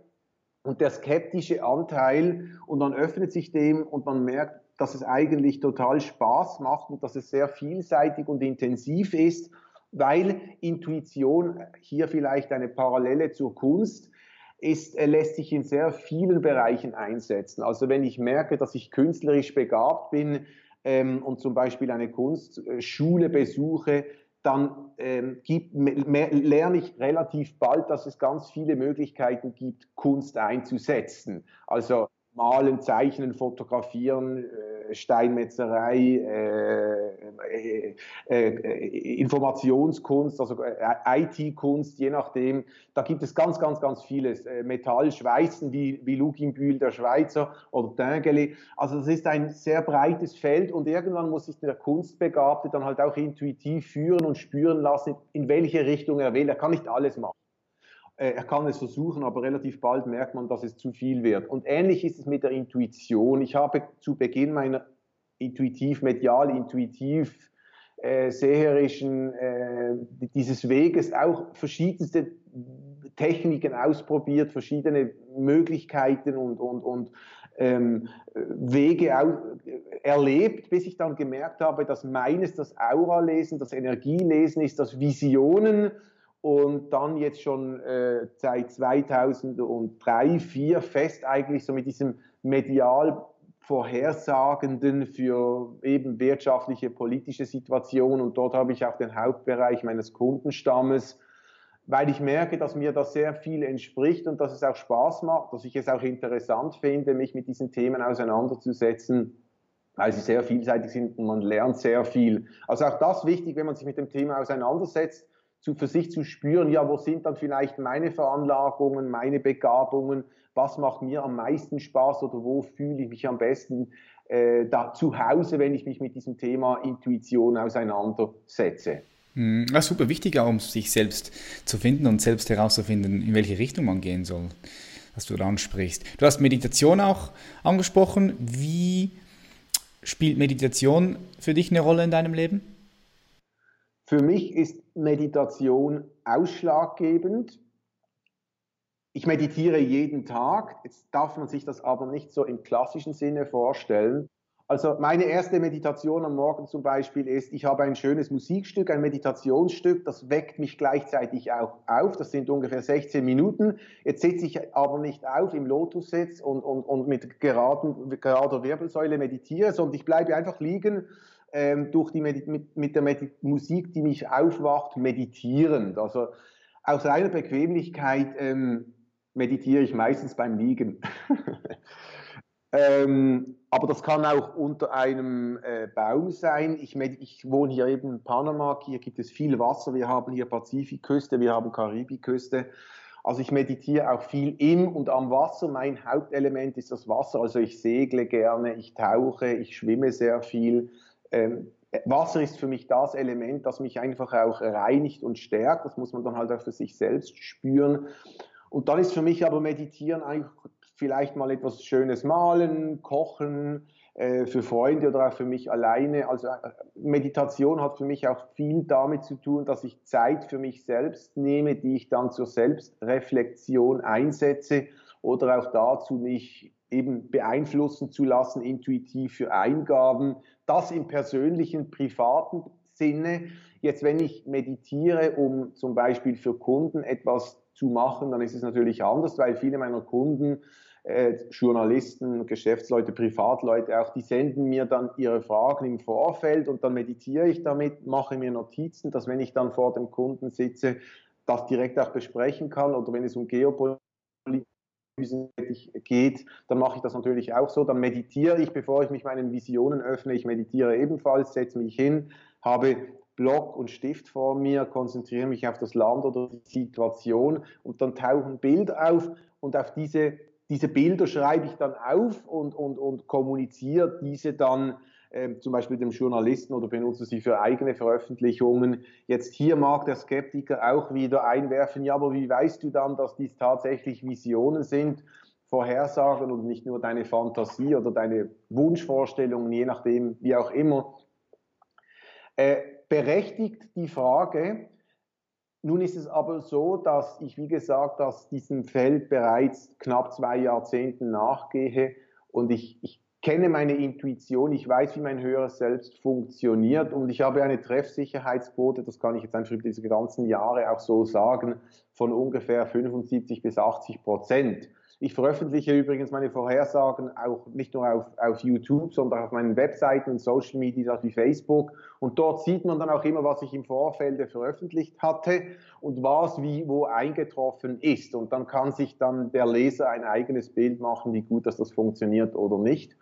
und der skeptische Anteil und dann öffnet sich dem und man merkt, dass es eigentlich total Spaß macht und dass es sehr vielseitig und intensiv ist, weil Intuition hier vielleicht eine Parallele zur Kunst ist, lässt sich in sehr vielen Bereichen einsetzen. Also wenn ich merke, dass ich künstlerisch begabt bin ähm, und zum Beispiel eine Kunstschule besuche, dann ähm, gibt, mehr, lerne ich relativ bald, dass es ganz viele Möglichkeiten gibt, Kunst einzusetzen. Also malen, zeichnen, fotografieren, äh, Steinmetzerei, äh, äh, Informationskunst, also IT-Kunst, je nachdem. Da gibt es ganz, ganz, ganz vieles. Metall, Schweißen wie, wie Luginbühl, der Schweizer oder Dingeli. Also das ist ein sehr breites Feld und irgendwann muss sich der Kunstbegabte dann halt auch intuitiv führen und spüren lassen, in welche Richtung er will. Er kann nicht alles machen. Äh, er kann es versuchen, aber relativ bald merkt man, dass es zu viel wird. Und ähnlich ist es mit der Intuition. Ich habe zu Beginn meiner intuitiv, medial, intuitiv, äh, seherischen, äh, dieses Weges auch verschiedenste Techniken ausprobiert, verschiedene Möglichkeiten und, und, und ähm, Wege erlebt, bis ich dann gemerkt habe, dass meines das Aura-Lesen, das Energielesen ist, das Visionen und dann jetzt schon äh, seit 2003, 2004 fest eigentlich so mit diesem medial Vorhersagenden für eben wirtschaftliche, politische Situationen und dort habe ich auch den Hauptbereich meines Kundenstammes, weil ich merke, dass mir das sehr viel entspricht und dass es auch Spaß macht, dass ich es auch interessant finde, mich mit diesen Themen auseinanderzusetzen, weil sie sehr vielseitig sind und man lernt sehr viel. Also auch das wichtig, wenn man sich mit dem Thema auseinandersetzt, zu, für sich zu spüren, ja, wo sind dann vielleicht meine Veranlagungen, meine Begabungen, was macht mir am meisten Spaß oder wo fühle ich mich am besten äh, da zu Hause, wenn ich mich mit diesem Thema Intuition auseinandersetze. Hm, ja, super wichtig, auch um sich selbst zu finden und selbst herauszufinden, in welche Richtung man gehen soll, was du da ansprichst. Du hast Meditation auch angesprochen. Wie spielt Meditation für dich eine Rolle in deinem Leben? Für mich ist Meditation ausschlaggebend. Ich meditiere jeden Tag. Jetzt darf man sich das aber nicht so im klassischen Sinne vorstellen. Also meine erste Meditation am Morgen zum Beispiel ist, ich habe ein schönes Musikstück, ein Meditationsstück, das weckt mich gleichzeitig auch auf. Das sind ungefähr 16 Minuten. Jetzt sitze ich aber nicht auf im Lotussitz und, und, und mit geraden, gerader Wirbelsäule meditiere, sondern ich bleibe einfach liegen ähm, durch die Medi mit, mit der Medi Musik, die mich aufwacht, meditierend. Also aus reiner Bequemlichkeit ähm, meditiere ich meistens beim Liegen. ähm, aber das kann auch unter einem äh, Baum sein. Ich, ich, wohne hier eben in Panama, hier gibt es viel Wasser. Wir haben hier Pazifikküste, wir haben Karibikküste. Also ich meditiere auch viel im und am Wasser. Mein Hauptelement ist das Wasser. Also ich segle gerne, ich tauche, ich schwimme sehr viel. Ähm, Wasser ist für mich das Element, das mich einfach auch reinigt und stärkt. Das muss man dann halt auch für sich selbst spüren. Und dann ist für mich aber Meditieren eigentlich vielleicht mal etwas Schönes malen, kochen, äh, für Freunde oder auch für mich alleine. Also äh, Meditation hat für mich auch viel damit zu tun, dass ich Zeit für mich selbst nehme, die ich dann zur Selbstreflexion einsetze oder auch dazu, mich eben beeinflussen zu lassen, intuitiv für Eingaben. Das im persönlichen, privaten Sinne. Jetzt, wenn ich meditiere, um zum Beispiel für Kunden etwas zu machen, dann ist es natürlich anders, weil viele meiner Kunden äh, Journalisten, Geschäftsleute, Privatleute auch, die senden mir dann ihre Fragen im Vorfeld und dann meditiere ich damit, mache mir Notizen, dass wenn ich dann vor dem Kunden sitze, das direkt auch besprechen kann oder wenn es um Geopolitik geht, dann mache ich das natürlich auch so. Dann meditiere ich, bevor ich mich meinen Visionen öffne. Ich meditiere ebenfalls, setze mich hin, habe Block und Stift vor mir, konzentriere mich auf das Land oder die Situation und dann tauchen Bilder auf und auf diese diese Bilder schreibe ich dann auf und, und, und kommuniziere diese dann äh, zum Beispiel dem Journalisten oder benutze sie für eigene Veröffentlichungen. Jetzt hier mag der Skeptiker auch wieder einwerfen, ja, aber wie weißt du dann, dass dies tatsächlich Visionen sind, Vorhersagen und nicht nur deine Fantasie oder deine Wunschvorstellungen, je nachdem, wie auch immer. Äh, berechtigt die Frage, nun ist es aber so, dass ich, wie gesagt, dass diesem Feld bereits knapp zwei Jahrzehnten nachgehe und ich, ich kenne meine Intuition, ich weiß, wie mein höheres Selbst funktioniert und ich habe eine Treffsicherheitsquote, das kann ich jetzt einfach über diese ganzen Jahre auch so sagen, von ungefähr 75 bis 80 Prozent. Ich veröffentliche übrigens meine Vorhersagen auch nicht nur auf, auf YouTube, sondern auf meinen Webseiten und Social Media wie Facebook. Und dort sieht man dann auch immer, was ich im Vorfeld veröffentlicht hatte und was wie wo eingetroffen ist. Und dann kann sich dann der Leser ein eigenes Bild machen, wie gut dass das funktioniert oder nicht.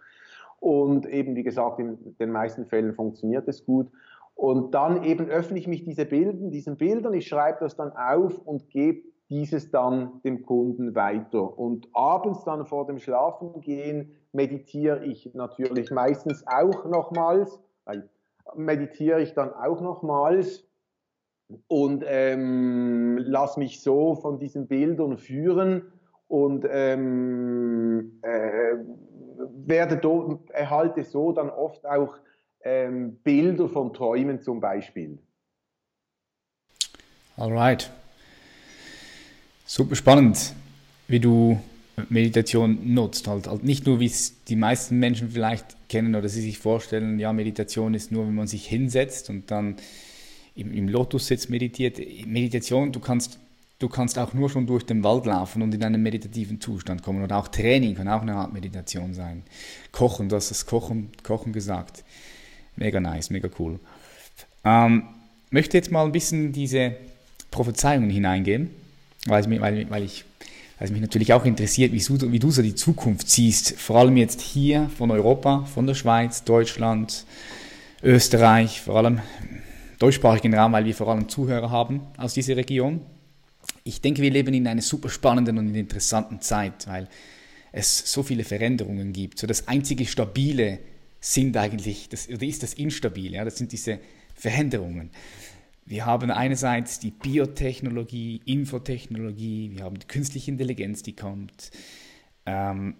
Und eben, wie gesagt, in den meisten Fällen funktioniert es gut. Und dann eben öffne ich mich diese Bilden, diesen Bildern, ich schreibe das dann auf und gebe dieses dann dem Kunden weiter. Und abends dann vor dem Schlafengehen meditiere ich natürlich meistens auch nochmals, meditiere ich dann auch nochmals und ähm, lass mich so von diesen Bildern führen und ähm, äh, werde do, erhalte so dann oft auch ähm, Bilder von Träumen zum Beispiel. Alright. Super spannend, wie du Meditation nutzt. Halt, halt nicht nur, wie es die meisten Menschen vielleicht kennen oder sie sich vorstellen, ja, Meditation ist nur, wenn man sich hinsetzt und dann im, im Lotus sitzt, meditiert. Meditation, du kannst, du kannst auch nur schon durch den Wald laufen und in einen meditativen Zustand kommen. Oder auch Training kann auch eine Art Meditation sein. Kochen, du hast das Kochen, Kochen gesagt. Mega nice, mega cool. Ähm, möchte jetzt mal ein bisschen diese Prophezeiungen hineingehen weil, es mich, weil, weil, ich, weil mich natürlich auch interessiert, wie du, wie du so die Zukunft siehst, vor allem jetzt hier von Europa, von der Schweiz, Deutschland, Österreich, vor allem deutschsprachigen Raum, weil wir vor allem Zuhörer haben aus dieser Region. Ich denke, wir leben in einer super spannenden und interessanten Zeit, weil es so viele Veränderungen gibt. So das einzige Stabile sind eigentlich, das, oder ist das Instabile, ja, das sind diese Veränderungen. Wir haben einerseits die Biotechnologie, Infotechnologie, wir haben die künstliche Intelligenz, die kommt, ähm,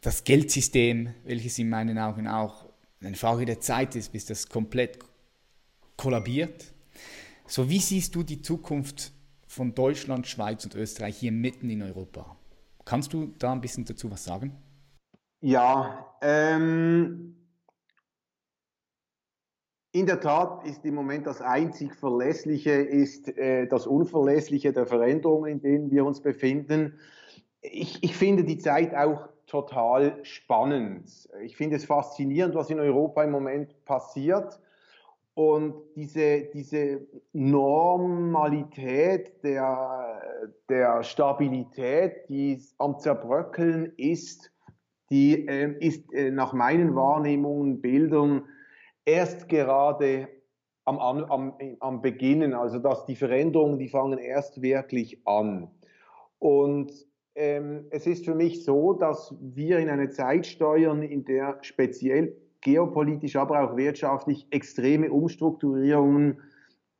das Geldsystem, welches in meinen Augen auch eine Frage der Zeit ist, bis das komplett kollabiert. So, wie siehst du die Zukunft von Deutschland, Schweiz und Österreich hier mitten in Europa? Kannst du da ein bisschen dazu was sagen? Ja, ähm, in der Tat ist im Moment das einzig Verlässliche, ist äh, das Unverlässliche der Veränderungen, in denen wir uns befinden. Ich, ich finde die Zeit auch total spannend. Ich finde es faszinierend, was in Europa im Moment passiert. Und diese, diese Normalität der, der Stabilität, die am Zerbröckeln ist, die äh, ist äh, nach meinen Wahrnehmungen, Bildern erst gerade am, am, am Beginnen. Also dass die Veränderungen, die fangen erst wirklich an. Und ähm, es ist für mich so, dass wir in eine Zeit steuern, in der speziell geopolitisch, aber auch wirtschaftlich extreme Umstrukturierungen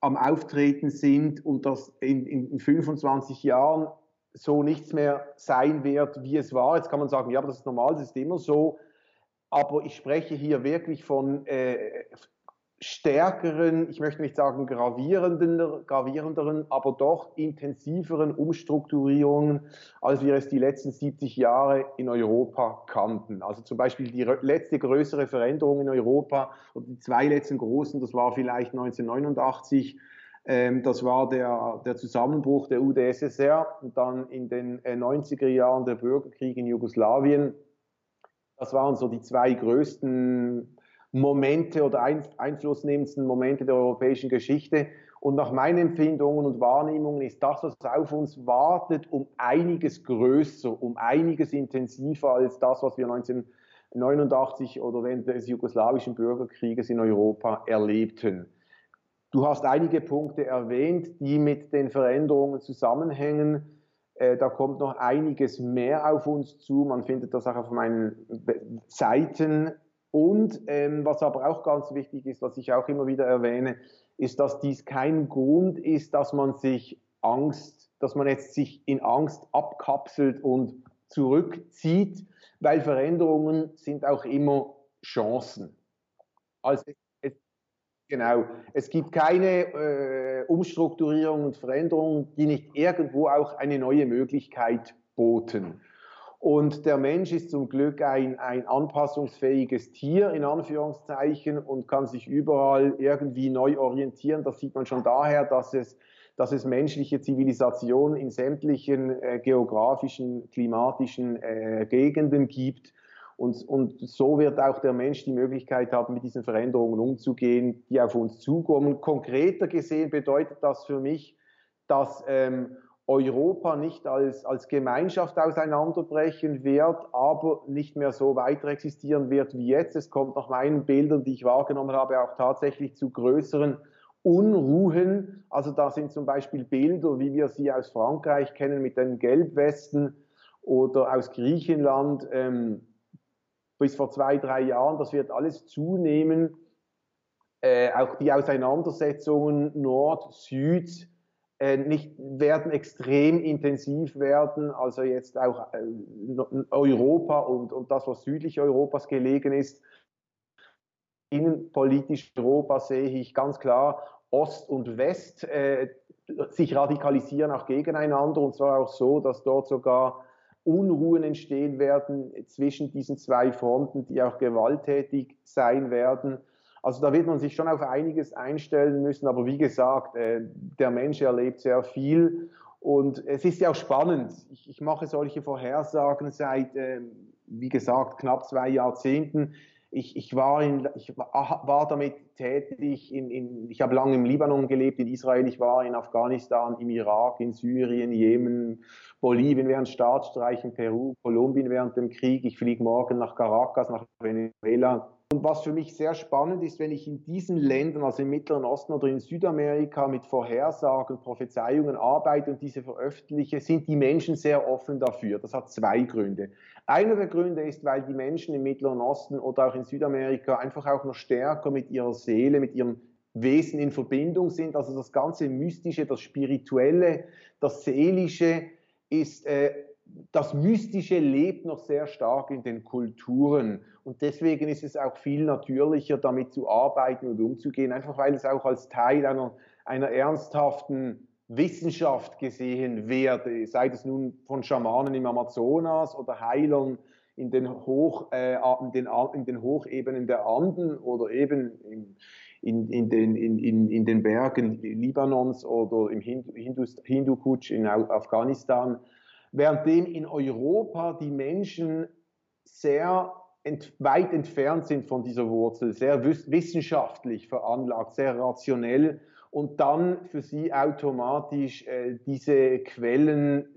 am Auftreten sind und dass in, in 25 Jahren so nichts mehr sein wird, wie es war. Jetzt kann man sagen, ja, aber das ist normal, das ist immer so. Aber ich spreche hier wirklich von äh, stärkeren, ich möchte nicht sagen gravierenderen, aber doch intensiveren Umstrukturierungen, als wir es die letzten 70 Jahre in Europa kannten. Also zum Beispiel die letzte größere Veränderung in Europa oder die zwei letzten großen, das war vielleicht 1989. Ähm, das war der, der Zusammenbruch der UdSSR und dann in den 90er äh, Jahren der Bürgerkrieg in Jugoslawien. Das waren so die zwei größten Momente oder einflussnehmendsten Momente der europäischen Geschichte. Und nach meinen Empfindungen und Wahrnehmungen ist das, was auf uns wartet, um einiges größer, um einiges intensiver als das, was wir 1989 oder während des jugoslawischen Bürgerkrieges in Europa erlebten. Du hast einige Punkte erwähnt, die mit den Veränderungen zusammenhängen. Äh, da kommt noch einiges mehr auf uns zu. Man findet das auch auf meinen Seiten. Und ähm, was aber auch ganz wichtig ist, was ich auch immer wieder erwähne, ist, dass dies kein Grund ist, dass man sich Angst, dass man jetzt sich in Angst abkapselt und zurückzieht, weil Veränderungen sind auch immer Chancen. Also es, genau, es gibt keine äh, Umstrukturierung und Veränderungen, die nicht irgendwo auch eine neue Möglichkeit boten. Und der Mensch ist zum Glück ein, ein anpassungsfähiges Tier in Anführungszeichen und kann sich überall irgendwie neu orientieren. Das sieht man schon daher, dass es, dass es menschliche Zivilisationen in sämtlichen äh, geografischen, klimatischen äh, Gegenden gibt. Und, und so wird auch der Mensch die Möglichkeit haben, mit diesen Veränderungen umzugehen, die auf uns zukommen. Konkreter gesehen bedeutet das für mich, dass ähm, Europa nicht als, als Gemeinschaft auseinanderbrechen wird, aber nicht mehr so weiter existieren wird wie jetzt. Es kommt nach meinen Bildern, die ich wahrgenommen habe, auch tatsächlich zu größeren Unruhen. Also da sind zum Beispiel Bilder, wie wir sie aus Frankreich kennen, mit den Gelbwesten oder aus Griechenland ähm, bis vor zwei, drei Jahren. Das wird alles zunehmen. Äh, auch die Auseinandersetzungen Nord-Süd äh, nicht, werden extrem intensiv werden. Also jetzt auch äh, Europa und, und das, was südlich Europas gelegen ist. Innenpolitisch Europa sehe ich ganz klar Ost und West äh, sich radikalisieren auch gegeneinander und zwar auch so, dass dort sogar Unruhen entstehen werden zwischen diesen zwei Fronten, die auch gewalttätig sein werden. Also da wird man sich schon auf einiges einstellen müssen, aber wie gesagt, äh, der Mensch erlebt sehr viel und es ist ja auch spannend. Ich, ich mache solche Vorhersagen seit, äh, wie gesagt, knapp zwei Jahrzehnten. Ich, ich, war, in, ich war damit tätig, in, in, ich habe lange im Libanon gelebt, in Israel, ich war in Afghanistan, im Irak, in Syrien, Jemen, Bolivien während Staatsstreichen, Peru, Kolumbien während dem Krieg. Ich fliege morgen nach Caracas, nach Venezuela. Und was für mich sehr spannend ist, wenn ich in diesen Ländern, also im Mittleren Osten oder in Südamerika, mit Vorhersagen, Prophezeiungen arbeite und diese veröffentliche, sind die Menschen sehr offen dafür. Das hat zwei Gründe. Einer der Gründe ist, weil die Menschen im Mittleren Osten oder auch in Südamerika einfach auch noch stärker mit ihrer Seele, mit ihrem Wesen in Verbindung sind. Also das ganze Mystische, das Spirituelle, das Seelische ist äh, das Mystische lebt noch sehr stark in den Kulturen. Und deswegen ist es auch viel natürlicher, damit zu arbeiten und umzugehen, einfach weil es auch als Teil einer, einer ernsthaften Wissenschaft gesehen werde, sei es nun von Schamanen im Amazonas oder Heilern in den, Hoch, äh, in den, in den Hochebenen der Anden oder eben in, in, in, den, in, in den Bergen Libanons oder im Hindu, Kutsch in Afghanistan währenddem in Europa die Menschen sehr ent, weit entfernt sind von dieser Wurzel, sehr wissenschaftlich veranlagt, sehr rationell und dann für sie automatisch äh, diese Quellen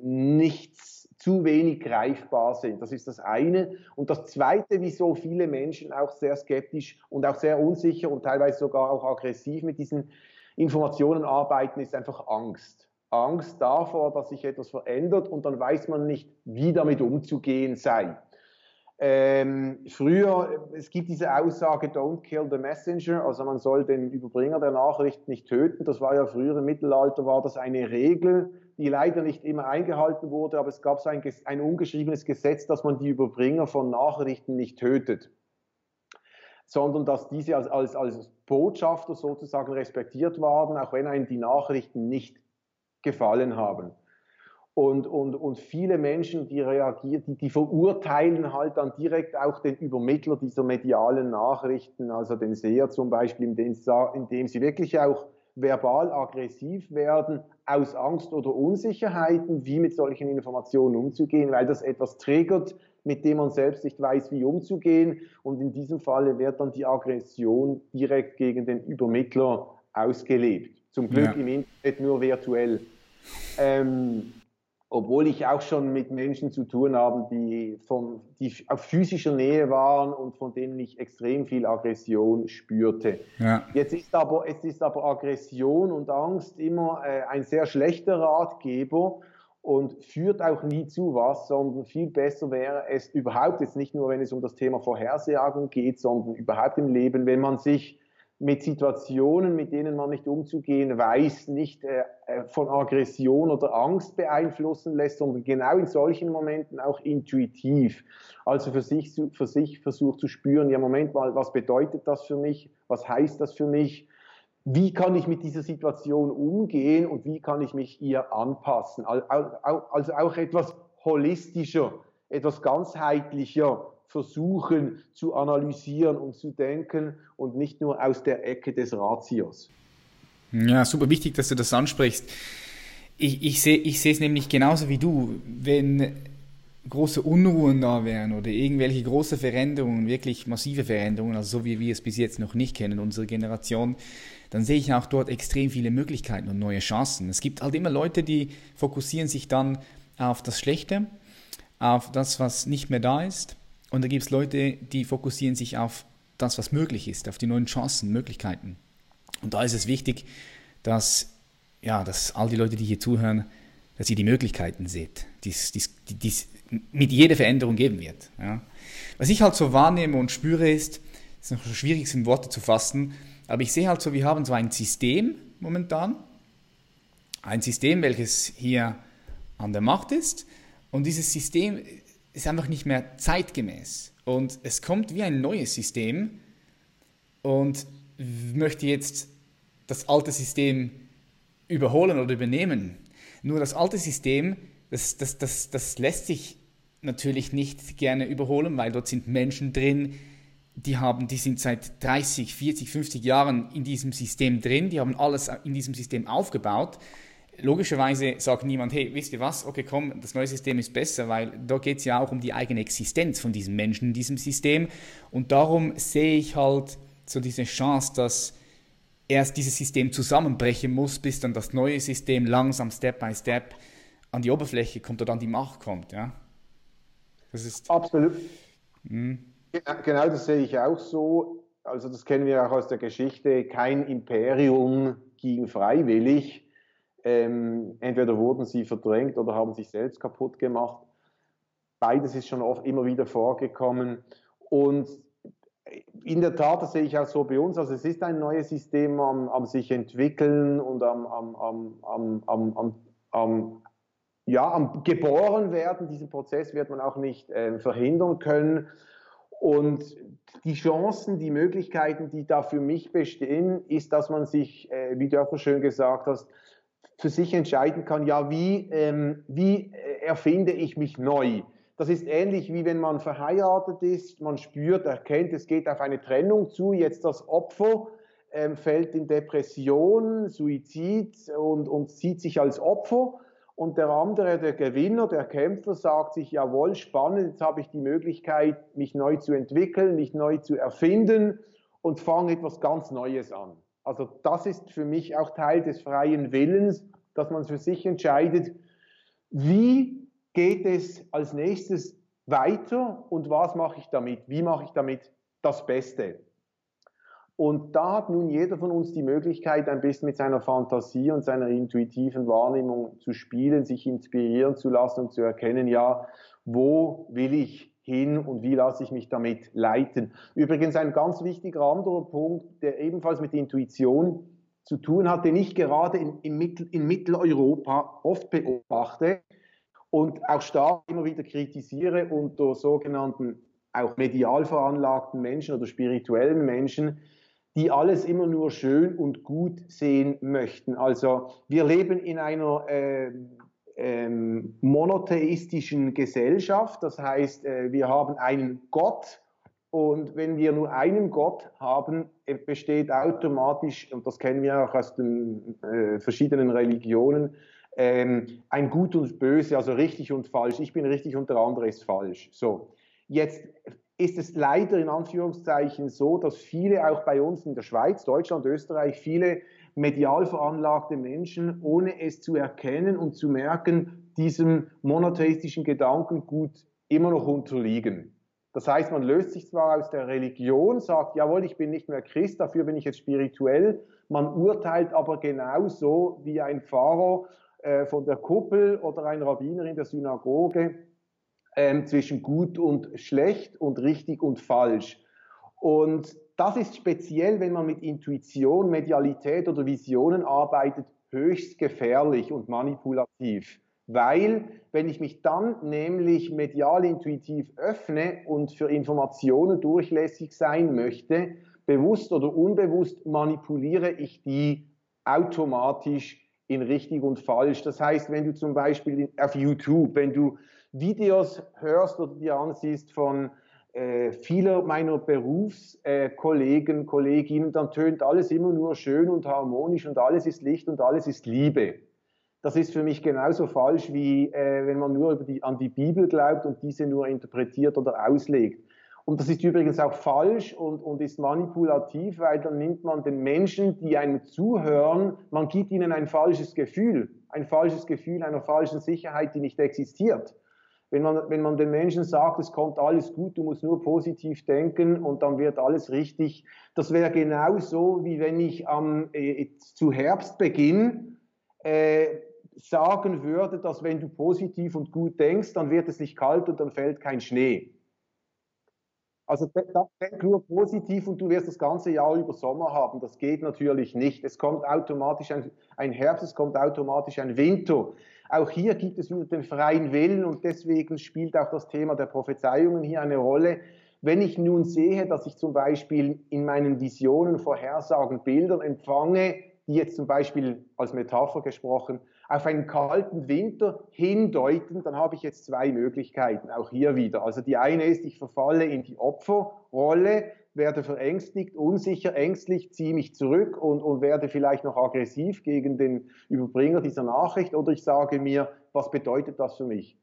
nichts zu wenig greifbar sind. Das ist das eine. Und das zweite, wieso viele Menschen auch sehr skeptisch und auch sehr unsicher und teilweise sogar auch aggressiv mit diesen Informationen arbeiten, ist einfach Angst. Angst davor, dass sich etwas verändert und dann weiß man nicht, wie damit umzugehen sei. Ähm, früher, es gibt diese Aussage, don't kill the messenger, also man soll den Überbringer der Nachricht nicht töten. Das war ja früher im Mittelalter, war das eine Regel, die leider nicht immer eingehalten wurde, aber es gab so ein, ein ungeschriebenes Gesetz, dass man die Überbringer von Nachrichten nicht tötet, sondern dass diese als, als, als Botschafter sozusagen respektiert waren, auch wenn einem die Nachrichten nicht gefallen haben. Und, und, und viele Menschen, die reagieren, die, die verurteilen halt dann direkt auch den Übermittler dieser medialen Nachrichten, also den Seher zum Beispiel, indem, indem sie wirklich auch verbal aggressiv werden, aus Angst oder Unsicherheiten, wie mit solchen Informationen umzugehen, weil das etwas triggert, mit dem man selbst nicht weiß, wie umzugehen. Und in diesem Falle wird dann die Aggression direkt gegen den Übermittler ausgelebt. Zum Glück ja. im Internet nur virtuell. Ähm, obwohl ich auch schon mit Menschen zu tun habe, die, von, die auf physischer Nähe waren und von denen ich extrem viel Aggression spürte. Ja. Jetzt ist aber, es ist aber Aggression und Angst immer äh, ein sehr schlechter Ratgeber und führt auch nie zu was, sondern viel besser wäre es überhaupt jetzt nicht nur, wenn es um das Thema Vorhersagen geht, sondern überhaupt im Leben, wenn man sich mit Situationen, mit denen man nicht umzugehen weiß, nicht äh, äh, von Aggression oder Angst beeinflussen lässt, sondern genau in solchen Momenten auch intuitiv. Also für sich, für sich versucht zu spüren, ja Moment mal, was bedeutet das für mich? Was heißt das für mich? Wie kann ich mit dieser Situation umgehen und wie kann ich mich ihr anpassen? Also auch etwas holistischer, etwas ganzheitlicher versuchen zu analysieren und zu denken und nicht nur aus der Ecke des Ratios. Ja, super wichtig, dass du das ansprichst. Ich, ich sehe ich es nämlich genauso wie du. Wenn große Unruhen da wären oder irgendwelche große Veränderungen, wirklich massive Veränderungen, also so wie wir es bis jetzt noch nicht kennen, unsere Generation, dann sehe ich auch dort extrem viele Möglichkeiten und neue Chancen. Es gibt halt immer Leute, die fokussieren sich dann auf das Schlechte, auf das, was nicht mehr da ist und da gibt es Leute, die fokussieren sich auf das, was möglich ist, auf die neuen Chancen, Möglichkeiten. Und da ist es wichtig, dass, ja, dass all die Leute, die hier zuhören, dass ihr die Möglichkeiten seht, die es mit jeder Veränderung geben wird. Ja. Was ich halt so wahrnehme und spüre ist, ist noch schwierig in Worte zu fassen, aber ich sehe halt so, wir haben so ein System momentan, ein System, welches hier an der Macht ist und dieses System ist einfach nicht mehr zeitgemäß. Und es kommt wie ein neues System und möchte jetzt das alte System überholen oder übernehmen. Nur das alte System, das, das, das, das lässt sich natürlich nicht gerne überholen, weil dort sind Menschen drin, die, haben, die sind seit 30, 40, 50 Jahren in diesem System drin, die haben alles in diesem System aufgebaut logischerweise sagt niemand, hey, wisst ihr was, okay, komm, das neue System ist besser, weil da geht es ja auch um die eigene Existenz von diesen Menschen in diesem System. Und darum sehe ich halt so diese Chance, dass erst dieses System zusammenbrechen muss, bis dann das neue System langsam, Step by Step, an die Oberfläche kommt oder an die Macht kommt. Ja? Das ist. Absolut. Mh. Genau, das sehe ich auch so. Also, das kennen wir auch aus der Geschichte. Kein Imperium ging freiwillig ähm, entweder wurden sie verdrängt oder haben sich selbst kaputt gemacht. Beides ist schon oft immer wieder vorgekommen. Und in der Tat, das sehe ich auch so bei uns, also es ist ein neues System am, am sich entwickeln und am, am, am, ja, am geboren werden. Diesen Prozess wird man auch nicht äh, verhindern können. Und die Chancen, die Möglichkeiten, die da für mich bestehen, ist, dass man sich, äh, wie du auch so schön gesagt hast, für sich entscheiden kann, ja, wie, ähm, wie äh, erfinde ich mich neu? Das ist ähnlich wie wenn man verheiratet ist, man spürt, erkennt, es geht auf eine Trennung zu, jetzt das Opfer ähm, fällt in Depression, Suizid und, und sieht sich als Opfer. und der andere, der Gewinner, der Kämpfer, sagt sich, jawohl, spannend, jetzt habe ich die Möglichkeit, mich neu zu entwickeln, mich neu zu erfinden und fange etwas ganz Neues an. Also das ist für mich auch Teil des freien Willens, dass man für sich entscheidet, wie geht es als nächstes weiter und was mache ich damit, wie mache ich damit das Beste. Und da hat nun jeder von uns die Möglichkeit, ein bisschen mit seiner Fantasie und seiner intuitiven Wahrnehmung zu spielen, sich inspirieren zu lassen und zu erkennen, ja, wo will ich hin und wie lasse ich mich damit leiten. Übrigens ein ganz wichtiger anderer Punkt, der ebenfalls mit Intuition zu tun hat, den ich gerade in, in, Mittel, in Mitteleuropa oft beobachte und auch stark immer wieder kritisiere unter sogenannten auch medial veranlagten Menschen oder spirituellen Menschen, die alles immer nur schön und gut sehen möchten. Also wir leben in einer äh, ähm, monotheistischen Gesellschaft, das heißt, äh, wir haben einen Gott und wenn wir nur einen Gott haben, äh, besteht automatisch, und das kennen wir auch aus den äh, verschiedenen Religionen, ähm, ein Gut und Böse, also richtig und falsch. Ich bin richtig und der andere ist falsch. So, jetzt ist es leider in Anführungszeichen so, dass viele auch bei uns in der Schweiz, Deutschland, Österreich, viele medial veranlagte Menschen, ohne es zu erkennen und zu merken, diesem monotheistischen Gedankengut immer noch unterliegen. Das heißt, man löst sich zwar aus der Religion, sagt, jawohl, ich bin nicht mehr Christ, dafür bin ich jetzt spirituell, man urteilt aber genauso wie ein Pfarrer äh, von der Kuppel oder ein Rabbiner in der Synagoge, ähm, zwischen gut und schlecht und richtig und falsch. Und das ist speziell, wenn man mit Intuition, Medialität oder Visionen arbeitet, höchst gefährlich und manipulativ. Weil, wenn ich mich dann nämlich medial intuitiv öffne und für Informationen durchlässig sein möchte, bewusst oder unbewusst manipuliere ich die automatisch in richtig und falsch. Das heißt, wenn du zum Beispiel auf YouTube, wenn du Videos hörst oder dir ansiehst von vieler meiner Berufskollegen, äh, Kolleginnen, dann tönt alles immer nur schön und harmonisch und alles ist Licht und alles ist Liebe. Das ist für mich genauso falsch, wie äh, wenn man nur die, an die Bibel glaubt und diese nur interpretiert oder auslegt. Und das ist übrigens auch falsch und, und ist manipulativ, weil dann nimmt man den Menschen, die einem zuhören, man gibt ihnen ein falsches Gefühl, ein falsches Gefühl einer falschen Sicherheit, die nicht existiert. Wenn man, wenn man den Menschen sagt, es kommt alles gut, du musst nur positiv denken und dann wird alles richtig, das wäre genauso, wie wenn ich am, äh, zu Herbstbeginn äh, sagen würde, dass wenn du positiv und gut denkst, dann wird es nicht kalt und dann fällt kein Schnee. Also denk nur positiv und du wirst das ganze Jahr über Sommer haben. Das geht natürlich nicht. Es kommt automatisch ein, ein Herbst, es kommt automatisch ein Winter. Auch hier gibt es wieder den freien Willen und deswegen spielt auch das Thema der Prophezeiungen hier eine Rolle. Wenn ich nun sehe, dass ich zum Beispiel in meinen Visionen, Vorhersagen, Bildern empfange, die jetzt zum Beispiel als Metapher gesprochen auf einen kalten Winter hindeuten, dann habe ich jetzt zwei Möglichkeiten, auch hier wieder. Also die eine ist, ich verfalle in die Opferrolle, werde verängstigt, unsicher, ängstlich, ziehe mich zurück und, und werde vielleicht noch aggressiv gegen den Überbringer dieser Nachricht oder ich sage mir, was bedeutet das für mich?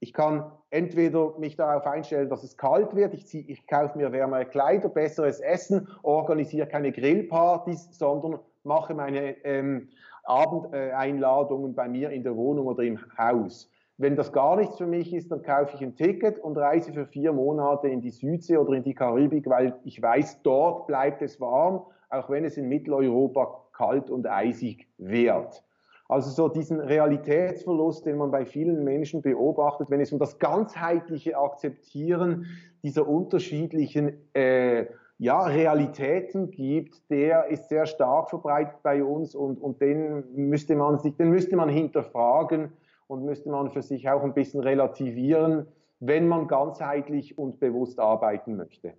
Ich kann entweder mich darauf einstellen, dass es kalt wird, ich, ziehe, ich kaufe mir wärmere Kleider, besseres Essen, organisiere keine Grillpartys, sondern mache meine ähm, Abendeinladungen bei mir in der Wohnung oder im Haus. Wenn das gar nichts für mich ist, dann kaufe ich ein Ticket und reise für vier Monate in die Südsee oder in die Karibik, weil ich weiß, dort bleibt es warm, auch wenn es in Mitteleuropa kalt und eisig wird. Also so diesen Realitätsverlust, den man bei vielen Menschen beobachtet, wenn es um das ganzheitliche Akzeptieren dieser unterschiedlichen äh, ja, Realitäten gibt, der ist sehr stark verbreitet bei uns und, und den, müsste man sich, den müsste man hinterfragen und müsste man für sich auch ein bisschen relativieren, wenn man ganzheitlich und bewusst arbeiten möchte.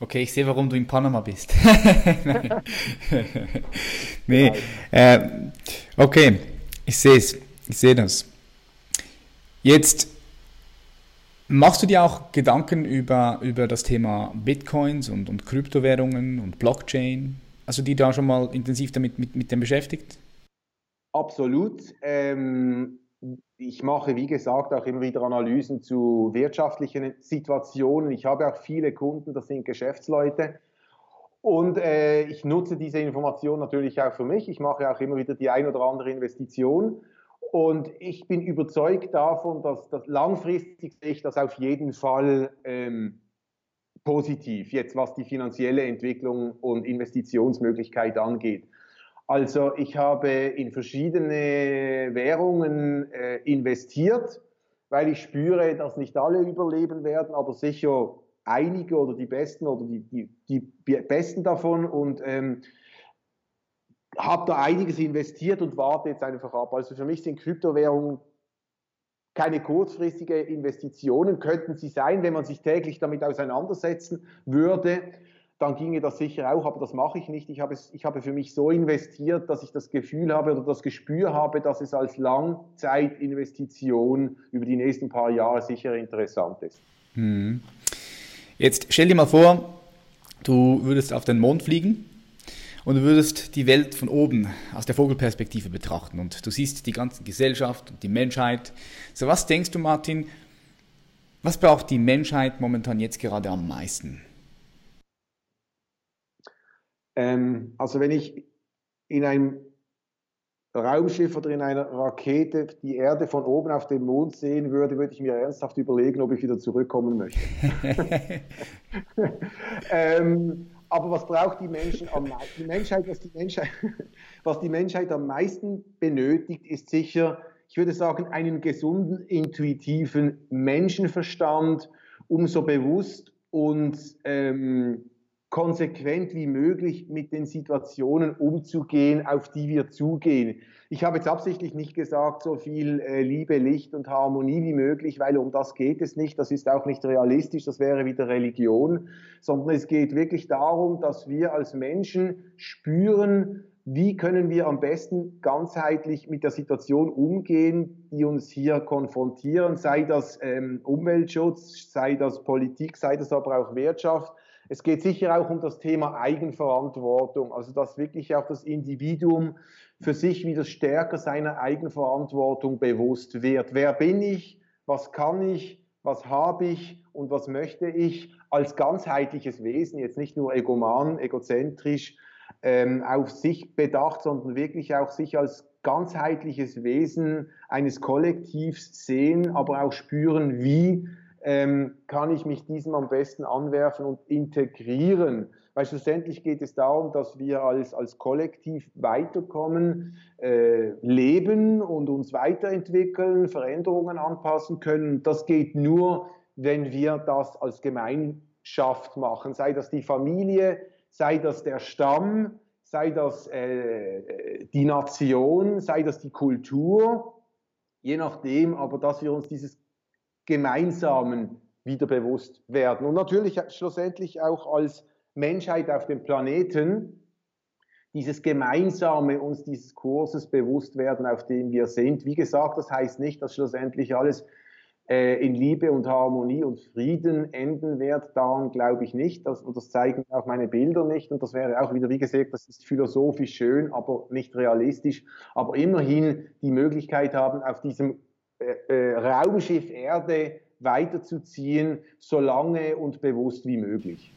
Okay, ich sehe, warum du in Panama bist. nee, äh, okay, ich sehe es, ich sehe das. Jetzt Machst du dir auch Gedanken über, über das Thema Bitcoins und, und Kryptowährungen und Blockchain? Also die da schon mal intensiv damit mit, mit dem beschäftigt? Absolut. Ähm, ich mache, wie gesagt, auch immer wieder Analysen zu wirtschaftlichen Situationen. Ich habe auch viele Kunden, das sind Geschäftsleute. Und äh, ich nutze diese Information natürlich auch für mich. Ich mache auch immer wieder die ein oder andere Investition. Und ich bin überzeugt davon, dass, dass langfristig sehe ich das auf jeden Fall ähm, positiv, jetzt was die finanzielle Entwicklung und Investitionsmöglichkeit angeht. Also ich habe in verschiedene Währungen äh, investiert, weil ich spüre, dass nicht alle überleben werden, aber sicher einige oder die besten oder die, die, die besten davon und ähm, habe da einiges investiert und warte jetzt einfach ab. Also für mich sind Kryptowährungen keine kurzfristige Investitionen, könnten sie sein, wenn man sich täglich damit auseinandersetzen würde dann ginge das sicher auch, aber das mache ich nicht. Ich habe, es, ich habe für mich so investiert, dass ich das Gefühl habe oder das Gespür habe, dass es als Langzeitinvestition über die nächsten paar Jahre sicher interessant ist. Hm. Jetzt stell dir mal vor, du würdest auf den Mond fliegen und du würdest die Welt von oben aus der Vogelperspektive betrachten und du siehst die ganze Gesellschaft und die Menschheit. So was denkst du, Martin, was braucht die Menschheit momentan jetzt gerade am meisten? Ähm, also wenn ich in einem Raumschiff oder in einer Rakete die Erde von oben auf den Mond sehen würde, würde ich mir ernsthaft überlegen, ob ich wieder zurückkommen möchte. ähm, aber was braucht die Menschen am die Menschheit, was die Menschheit, was die Menschheit am meisten benötigt, ist sicher, ich würde sagen, einen gesunden, intuitiven Menschenverstand, um so bewusst und ähm, konsequent wie möglich mit den Situationen umzugehen, auf die wir zugehen. Ich habe jetzt absichtlich nicht gesagt, so viel äh, Liebe, Licht und Harmonie wie möglich, weil um das geht es nicht. Das ist auch nicht realistisch, das wäre wieder Religion, sondern es geht wirklich darum, dass wir als Menschen spüren, wie können wir am besten ganzheitlich mit der Situation umgehen, die uns hier konfrontieren, sei das ähm, Umweltschutz, sei das Politik, sei das aber auch Wirtschaft es geht sicher auch um das Thema Eigenverantwortung, also dass wirklich auch das Individuum für sich wieder stärker seiner Eigenverantwortung bewusst wird. Wer bin ich? Was kann ich? Was habe ich? Und was möchte ich als ganzheitliches Wesen, jetzt nicht nur egoman, egozentrisch, ähm, auf sich bedacht, sondern wirklich auch sich als ganzheitliches Wesen eines Kollektivs sehen, aber auch spüren, wie ähm, kann ich mich diesem am besten anwerfen und integrieren. Weil schlussendlich geht es darum, dass wir als, als Kollektiv weiterkommen, äh, leben und uns weiterentwickeln, Veränderungen anpassen können. Das geht nur, wenn wir das als Gemeinschaft machen, sei das die Familie, sei das der Stamm, sei das äh, die Nation, sei das die Kultur, je nachdem, aber dass wir uns dieses Gemeinsamen wieder bewusst werden. Und natürlich schlussendlich auch als Menschheit auf dem Planeten dieses Gemeinsame uns dieses Kurses bewusst werden, auf dem wir sind. Wie gesagt, das heißt nicht, dass schlussendlich alles äh, in Liebe und Harmonie und Frieden enden wird. Daran glaube ich nicht. Das, und das zeigen auch meine Bilder nicht. Und das wäre auch wieder, wie gesagt, das ist philosophisch schön, aber nicht realistisch. Aber immerhin die Möglichkeit haben, auf diesem äh, äh, Raumschiff Erde weiterzuziehen, so lange und bewusst wie möglich.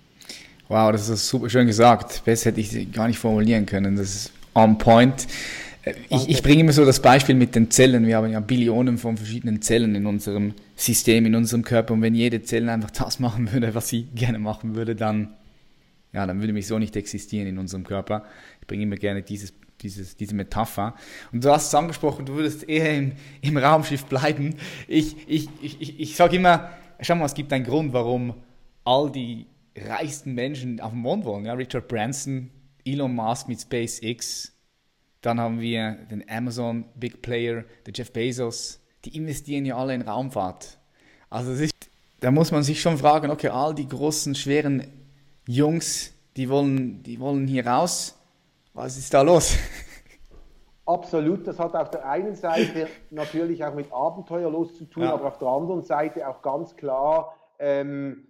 Wow, das ist super schön gesagt. Besser hätte ich gar nicht formulieren können. Das ist on point. Äh, ich, ich, bringe immer so das Beispiel mit den Zellen. Wir haben ja Billionen von verschiedenen Zellen in unserem System, in unserem Körper. Und wenn jede Zelle einfach das machen würde, was sie gerne machen würde, dann, ja, dann würde mich so nicht existieren in unserem Körper. Ich bringe immer gerne dieses dieses, diese Metapher. Und du hast es angesprochen, du würdest eher im, im Raumschiff bleiben. Ich, ich, ich, ich sage immer, schau mal, es gibt einen Grund, warum all die reichsten Menschen auf dem Mond wollen. Ja? Richard Branson, Elon Musk mit SpaceX, dann haben wir den Amazon Big Player, der Jeff Bezos, die investieren ja alle in Raumfahrt. Also ist, da muss man sich schon fragen, okay, all die großen, schweren Jungs, die wollen, die wollen hier raus was ist da los? Absolut, das hat auf der einen Seite natürlich auch mit Abenteuerlust zu tun, ja. aber auf der anderen Seite auch ganz klar, ähm,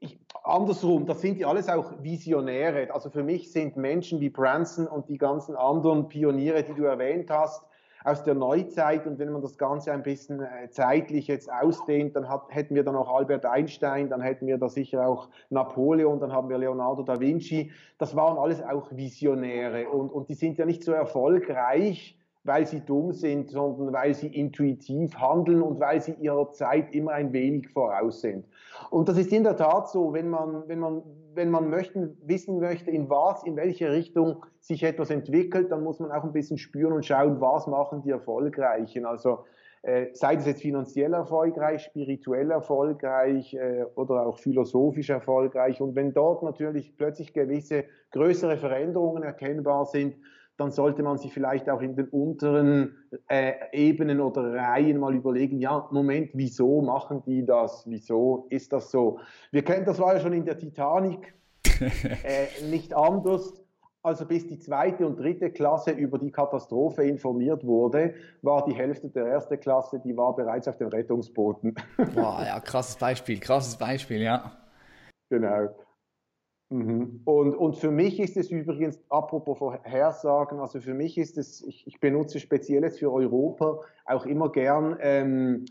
ich, andersrum, das sind ja alles auch Visionäre. Also für mich sind Menschen wie Branson und die ganzen anderen Pioniere, die du erwähnt hast, aus der Neuzeit und wenn man das Ganze ein bisschen äh, zeitlich jetzt ausdehnt, dann hat, hätten wir dann auch Albert Einstein, dann hätten wir da sicher auch Napoleon, dann haben wir Leonardo da Vinci. Das waren alles auch Visionäre und, und die sind ja nicht so erfolgreich, weil sie dumm sind, sondern weil sie intuitiv handeln und weil sie ihrer Zeit immer ein wenig voraus sind. Und das ist in der Tat so, wenn man, wenn man, wenn man möchten, wissen möchte, in was, in welche Richtung sich etwas entwickelt, dann muss man auch ein bisschen spüren und schauen, was machen die Erfolgreichen. Also äh, sei es jetzt finanziell erfolgreich, spirituell erfolgreich äh, oder auch philosophisch erfolgreich. Und wenn dort natürlich plötzlich gewisse größere Veränderungen erkennbar sind, dann sollte man sich vielleicht auch in den unteren äh, Ebenen oder Reihen mal überlegen, ja, Moment, wieso machen die das? Wieso ist das so? Wir kennen, das war ja schon in der Titanic äh, nicht anders. Also bis die zweite und dritte Klasse über die Katastrophe informiert wurde, war die Hälfte der ersten Klasse, die war bereits auf den Rettungsbooten. Boah, ja, krasses Beispiel, krasses Beispiel, ja. Genau. Mhm. Und, und für mich ist es übrigens, apropos Vorhersagen, also für mich ist es, ich, ich benutze spezielles für Europa auch immer gern ähm,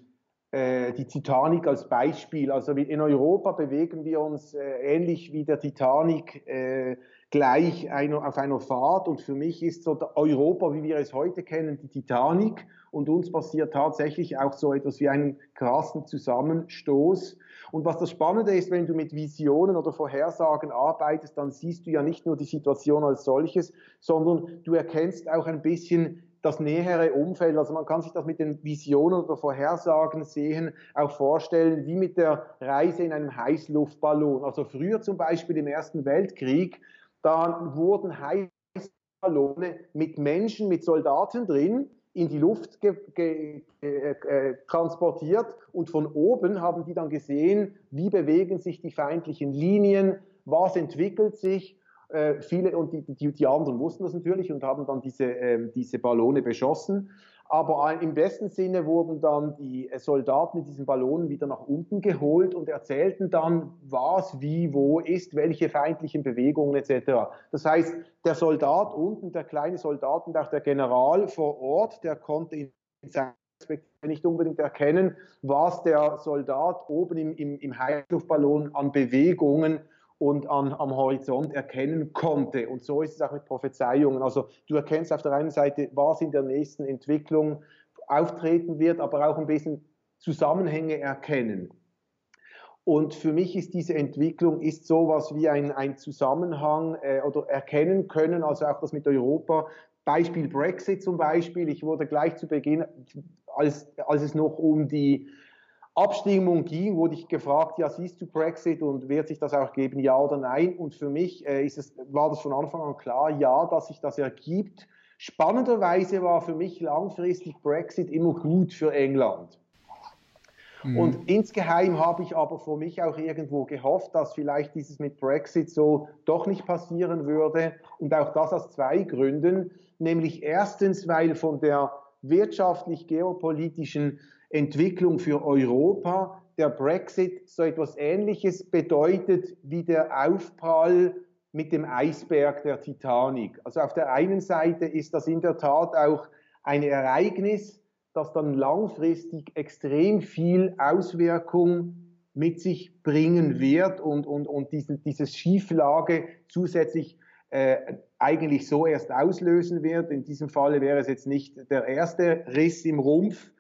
äh, die Titanic als Beispiel. Also in Europa bewegen wir uns äh, ähnlich wie der Titanic äh, gleich einer, auf einer Fahrt und für mich ist so Europa, wie wir es heute kennen, die Titanic und uns passiert tatsächlich auch so etwas wie einen krassen Zusammenstoß und was das Spannende ist, wenn du mit Visionen oder Vorhersagen arbeitest, dann siehst du ja nicht nur die Situation als solches, sondern du erkennst auch ein bisschen das nähere Umfeld. Also man kann sich das mit den Visionen oder Vorhersagen sehen, auch vorstellen, wie mit der Reise in einem Heißluftballon. Also früher zum Beispiel im Ersten Weltkrieg, da wurden Heißluftballone mit Menschen, mit Soldaten drin, in die Luft äh, äh, transportiert und von oben haben die dann gesehen, wie bewegen sich die feindlichen Linien, was entwickelt sich. Äh, viele und die, die, die, anderen wussten das natürlich und haben dann diese, ähm, diese Ballone beschossen. Aber im besten Sinne wurden dann die Soldaten in diesen Ballonen wieder nach unten geholt und erzählten dann, was, wie, wo ist, welche feindlichen Bewegungen etc. Das heißt, der Soldat unten, der kleine Soldat und auch der General vor Ort, der konnte in seiner nicht unbedingt erkennen, was der Soldat oben im, im, im Heißluftballon an Bewegungen und an, am Horizont erkennen konnte. Und so ist es auch mit Prophezeiungen. Also du erkennst auf der einen Seite, was in der nächsten Entwicklung auftreten wird, aber auch ein bisschen Zusammenhänge erkennen. Und für mich ist diese Entwicklung ist sowas wie ein, ein Zusammenhang äh, oder erkennen können, also auch das mit Europa. Beispiel Brexit zum Beispiel. Ich wurde gleich zu Beginn, als, als es noch um die Abstimmung ging, wurde ich gefragt, ja, siehst du Brexit und wird sich das auch geben, ja oder nein? Und für mich äh, ist es, war das von Anfang an klar, ja, dass sich das ergibt. Spannenderweise war für mich langfristig Brexit immer gut für England. Mhm. Und insgeheim habe ich aber für mich auch irgendwo gehofft, dass vielleicht dieses mit Brexit so doch nicht passieren würde. Und auch das aus zwei Gründen. Nämlich erstens, weil von der wirtschaftlich-geopolitischen Entwicklung für Europa der Brexit so etwas Ähnliches bedeutet wie der Aufprall mit dem Eisberg der Titanic. Also auf der einen Seite ist das in der Tat auch ein Ereignis, das dann langfristig extrem viel Auswirkung mit sich bringen wird und, und, und diese, diese Schieflage zusätzlich äh, eigentlich so erst auslösen wird. In diesem Falle wäre es jetzt nicht der erste Riss im Rumpf,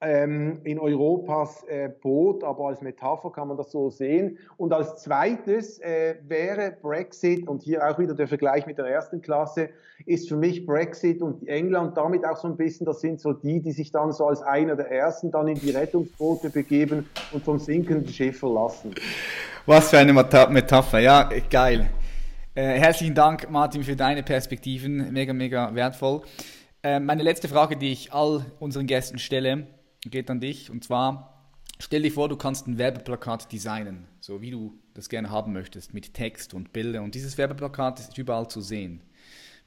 ähm, in Europas äh, Boot, aber als Metapher kann man das so sehen. Und als zweites äh, wäre Brexit, und hier auch wieder der Vergleich mit der ersten Klasse, ist für mich Brexit und England damit auch so ein bisschen, das sind so die, die sich dann so als einer der ersten dann in die Rettungsboote begeben und vom sinkenden Schiff verlassen. Was für eine Metapher, ja, geil. Äh, herzlichen Dank, Martin, für deine Perspektiven, mega, mega wertvoll. Äh, meine letzte Frage, die ich all unseren Gästen stelle, geht an dich. Und zwar, stell dir vor, du kannst ein Werbeplakat designen, so wie du das gerne haben möchtest, mit Text und Bildern. Und dieses Werbeplakat ist überall zu sehen.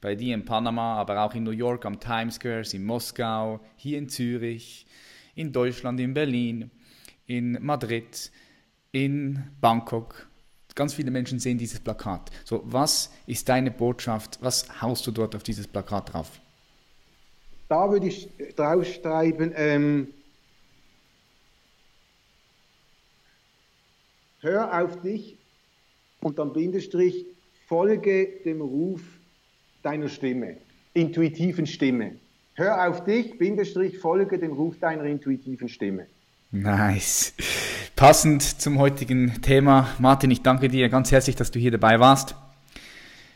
Bei dir in Panama, aber auch in New York am Times Square, in Moskau, hier in Zürich, in Deutschland, in Berlin, in Madrid, in Bangkok, ganz viele Menschen sehen dieses Plakat. So, was ist deine Botschaft? Was haust du dort auf dieses Plakat drauf? Da würde ich draufschreiben, ähm, hör auf dich und dann Bindestrich, folge dem Ruf deiner Stimme, intuitiven Stimme. Hör auf dich, Bindestrich, folge dem Ruf deiner intuitiven Stimme. Nice. Passend zum heutigen Thema. Martin, ich danke dir ganz herzlich, dass du hier dabei warst.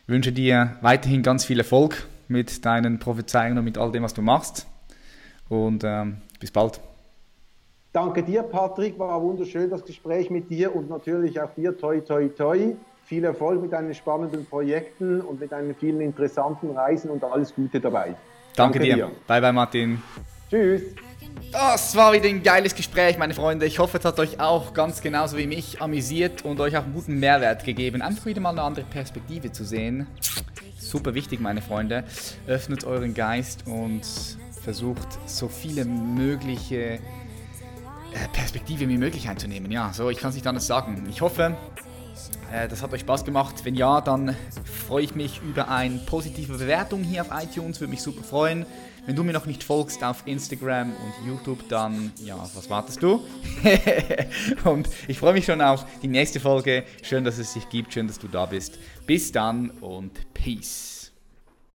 Ich wünsche dir weiterhin ganz viel Erfolg mit deinen Prophezeiungen und mit all dem, was du machst. Und ähm, bis bald. Danke dir, Patrick. War wunderschön das Gespräch mit dir und natürlich auch dir. Toi, toi, toi. Viel Erfolg mit deinen spannenden Projekten und mit deinen vielen interessanten Reisen und alles Gute dabei. Danke, Danke dir. dir. Bye, bye, Martin. Tschüss. Das war wieder ein geiles Gespräch, meine Freunde. Ich hoffe, es hat euch auch ganz genauso wie mich amüsiert und euch auch einen guten Mehrwert gegeben. Einfach wieder mal eine andere Perspektive zu sehen. Super wichtig, meine Freunde. Öffnet euren Geist und versucht so viele mögliche Perspektive wie möglich einzunehmen. Ja, so, ich kann es nicht anders sagen. Ich hoffe, äh, das hat euch Spaß gemacht. Wenn ja, dann freue ich mich über eine positive Bewertung hier auf iTunes. Würde mich super freuen. Wenn du mir noch nicht folgst auf Instagram und YouTube, dann, ja, was wartest du? und ich freue mich schon auf die nächste Folge. Schön, dass es dich gibt, schön, dass du da bist. Bis dann und Peace.